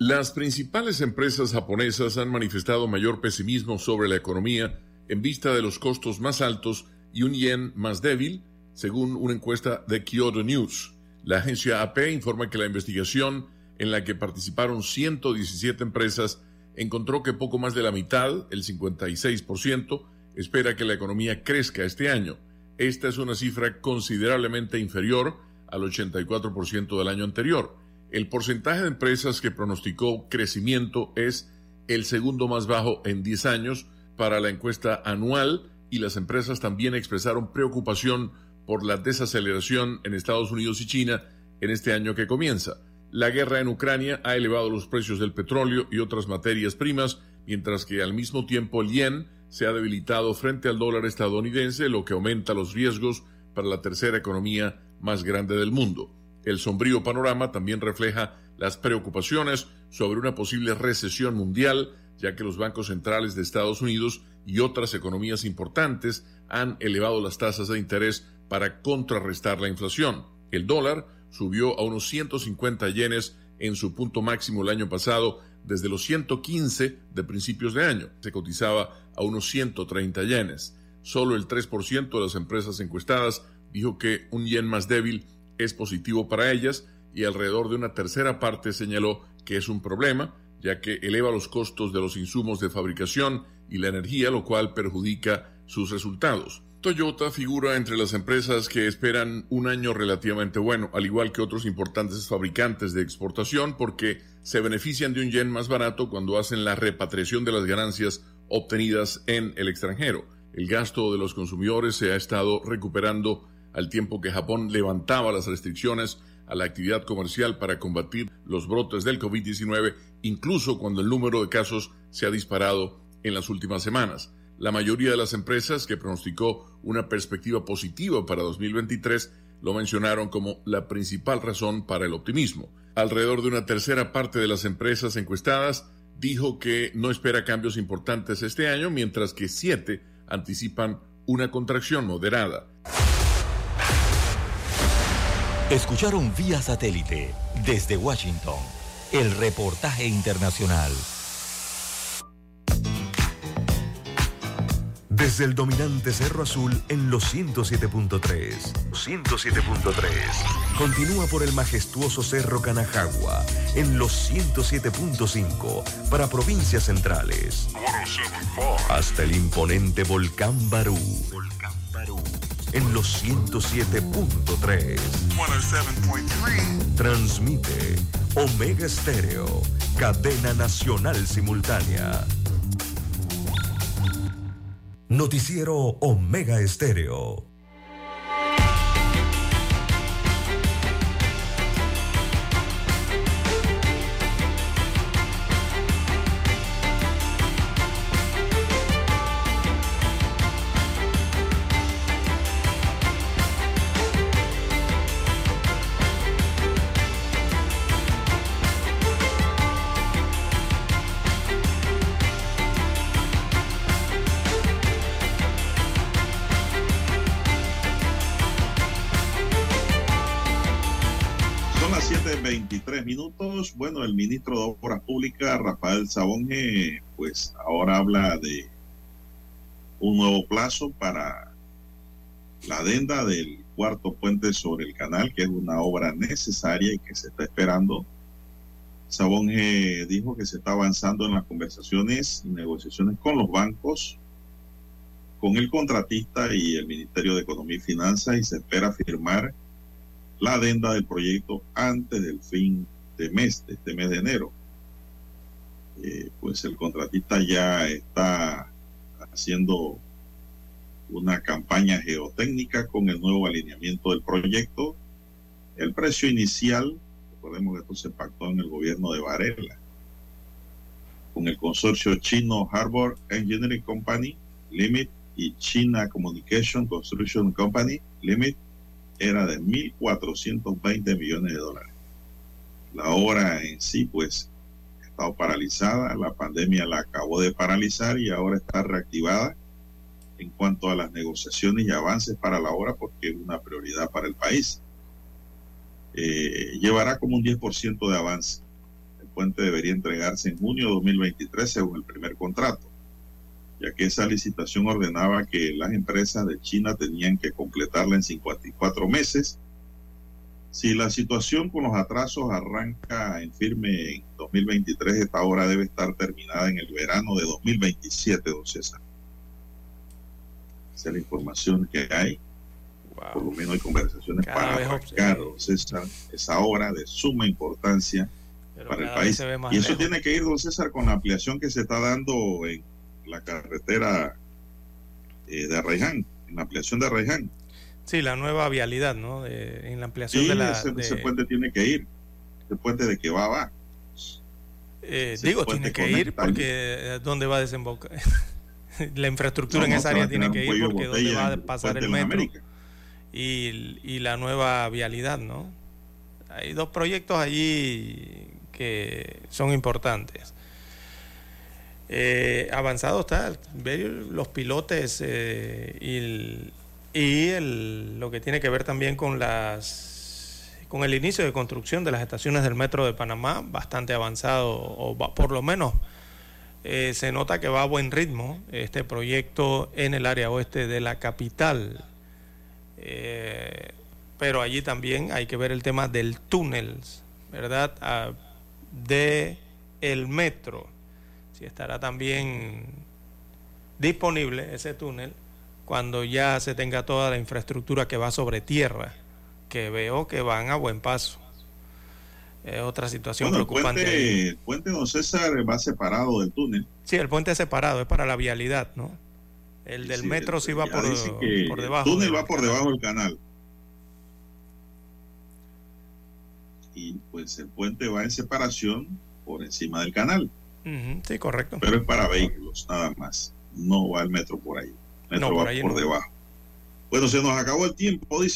Las principales empresas japonesas han manifestado mayor pesimismo sobre la economía en vista de los costos más altos y un yen más débil, según una encuesta de Kyoto News. La agencia AP informa que la investigación, en la que participaron 117 empresas, encontró que poco más de la mitad, el 56%, espera que la economía crezca este año. Esta es una cifra considerablemente inferior al 84% del año anterior. El porcentaje de empresas que pronosticó crecimiento es el segundo más bajo en 10 años para la encuesta anual y las empresas también expresaron preocupación por la desaceleración en Estados Unidos y China en este año que comienza. La guerra en Ucrania ha elevado los precios del petróleo y otras materias primas, mientras que al mismo tiempo el yen se ha debilitado frente al dólar estadounidense, lo que aumenta los riesgos para la tercera economía más grande del mundo. El sombrío panorama también refleja las preocupaciones sobre una posible recesión mundial, ya que los bancos centrales de Estados Unidos y otras economías importantes han elevado las tasas de interés para contrarrestar la inflación. El dólar subió a unos 150 yenes en su punto máximo el año pasado desde los 115 de principios de año. Se cotizaba a unos 130 yenes. Solo el 3% de las empresas encuestadas dijo que un yen más débil es positivo para ellas y alrededor de una tercera parte señaló que es un problema, ya que eleva los costos de los insumos de fabricación y la energía, lo cual perjudica sus resultados. Toyota figura entre las empresas que esperan un año relativamente bueno, al igual que otros importantes fabricantes de exportación, porque se benefician de un yen más barato cuando hacen la repatriación de las ganancias obtenidas en el extranjero. El gasto de los consumidores se ha estado recuperando al tiempo que Japón levantaba las restricciones a la actividad comercial para combatir los brotes del COVID-19, incluso cuando el número de casos se ha disparado en las últimas semanas. La mayoría de las empresas que pronosticó una perspectiva positiva para 2023 lo mencionaron como la principal razón para el optimismo. Alrededor de una tercera parte de las empresas encuestadas dijo que no espera cambios importantes este año, mientras que siete anticipan una contracción moderada. Escucharon vía satélite desde Washington el reportaje internacional. Desde el dominante Cerro Azul en los 107.3. 107.3. Continúa por el majestuoso Cerro Canajagua en los 107.5 para provincias centrales. Hasta el imponente Volcán Barú. Volcán Barú. En los 107.3. Transmite Omega Estéreo, cadena nacional simultánea. Noticiero Omega Estéreo. 23 minutos. Bueno, el ministro de Obras Públicas, Rafael Sabonge, pues ahora habla de un nuevo plazo para la adenda del cuarto puente sobre el canal, que es una obra necesaria y que se está esperando. Sabonge dijo que se está avanzando en las conversaciones y negociaciones con los bancos, con el contratista y el Ministerio de Economía y Finanzas y se espera firmar la adenda del proyecto antes del fin de mes, de este mes de enero. Eh, pues el contratista ya está haciendo una campaña geotécnica con el nuevo alineamiento del proyecto. El precio inicial, recordemos que esto se pactó en el gobierno de Varela, con el consorcio chino Harbor Engineering Company Limit y China Communication Construction Company Limit era de 1.420 millones de dólares. La obra en sí, pues, ha estado paralizada, la pandemia la acabó de paralizar y ahora está reactivada en cuanto a las negociaciones y avances para la obra porque es una prioridad para el país. Eh, llevará como un 10% de avance. El puente debería entregarse en junio de 2023 según el primer contrato ya que esa licitación ordenaba que las empresas de China tenían que completarla en 54 meses. Si la situación con los atrasos arranca en firme en 2023, esta obra debe estar terminada en el verano de 2027, don César. Esa es la información que hay. Por lo menos hay conversaciones Cada para arrancar, don César, esa obra de suma importancia para el país. Y eso lejos. tiene que ir, don César, con la ampliación que se está dando en la carretera eh, de Arraiján, en la ampliación de Arraiján. Sí, la nueva vialidad, ¿no? De- en la ampliación Sí, de la. ese, de- ese puente tiene que ir. Ese puente de que va, va. eh, digo, tiene que ir porque eh, ¿dónde va a desembocar? la infraestructura No, en esa área tiene que ir porque ¿dónde va a pasar el metro? Y, y la nueva vialidad, ¿no? Hay dos proyectos allí que son importantes. Eh, avanzado está ver los pilotes eh, y, el- lo que tiene que ver también con las con el inicio de construcción de las estaciones del metro de Panamá bastante avanzado o va- por lo menos eh, se nota que va a buen ritmo este proyecto en el área oeste de la capital. Eh, pero allí también hay que ver el tema del túnel verdad Ah, de el metro si estará también disponible ese túnel cuando ya se tenga toda la infraestructura que va sobre tierra, que veo que van a buen paso. Es otra situación Bueno, el preocupante. ahí. puente, el puente Don César va separado del túnel. Sí, el puente es separado, es para la vialidad, ¿no? El del Sí, metro el- sí va por, por el debajo. túnel va por canal. debajo del canal. Y pues el puente va en separación por encima del canal. Sí, correcto. Pero es para vehículos, nada más. no va el metro por ahí. El metro No, por va ahí por no. debajo. Bueno, se nos acabó el tiempo, dice.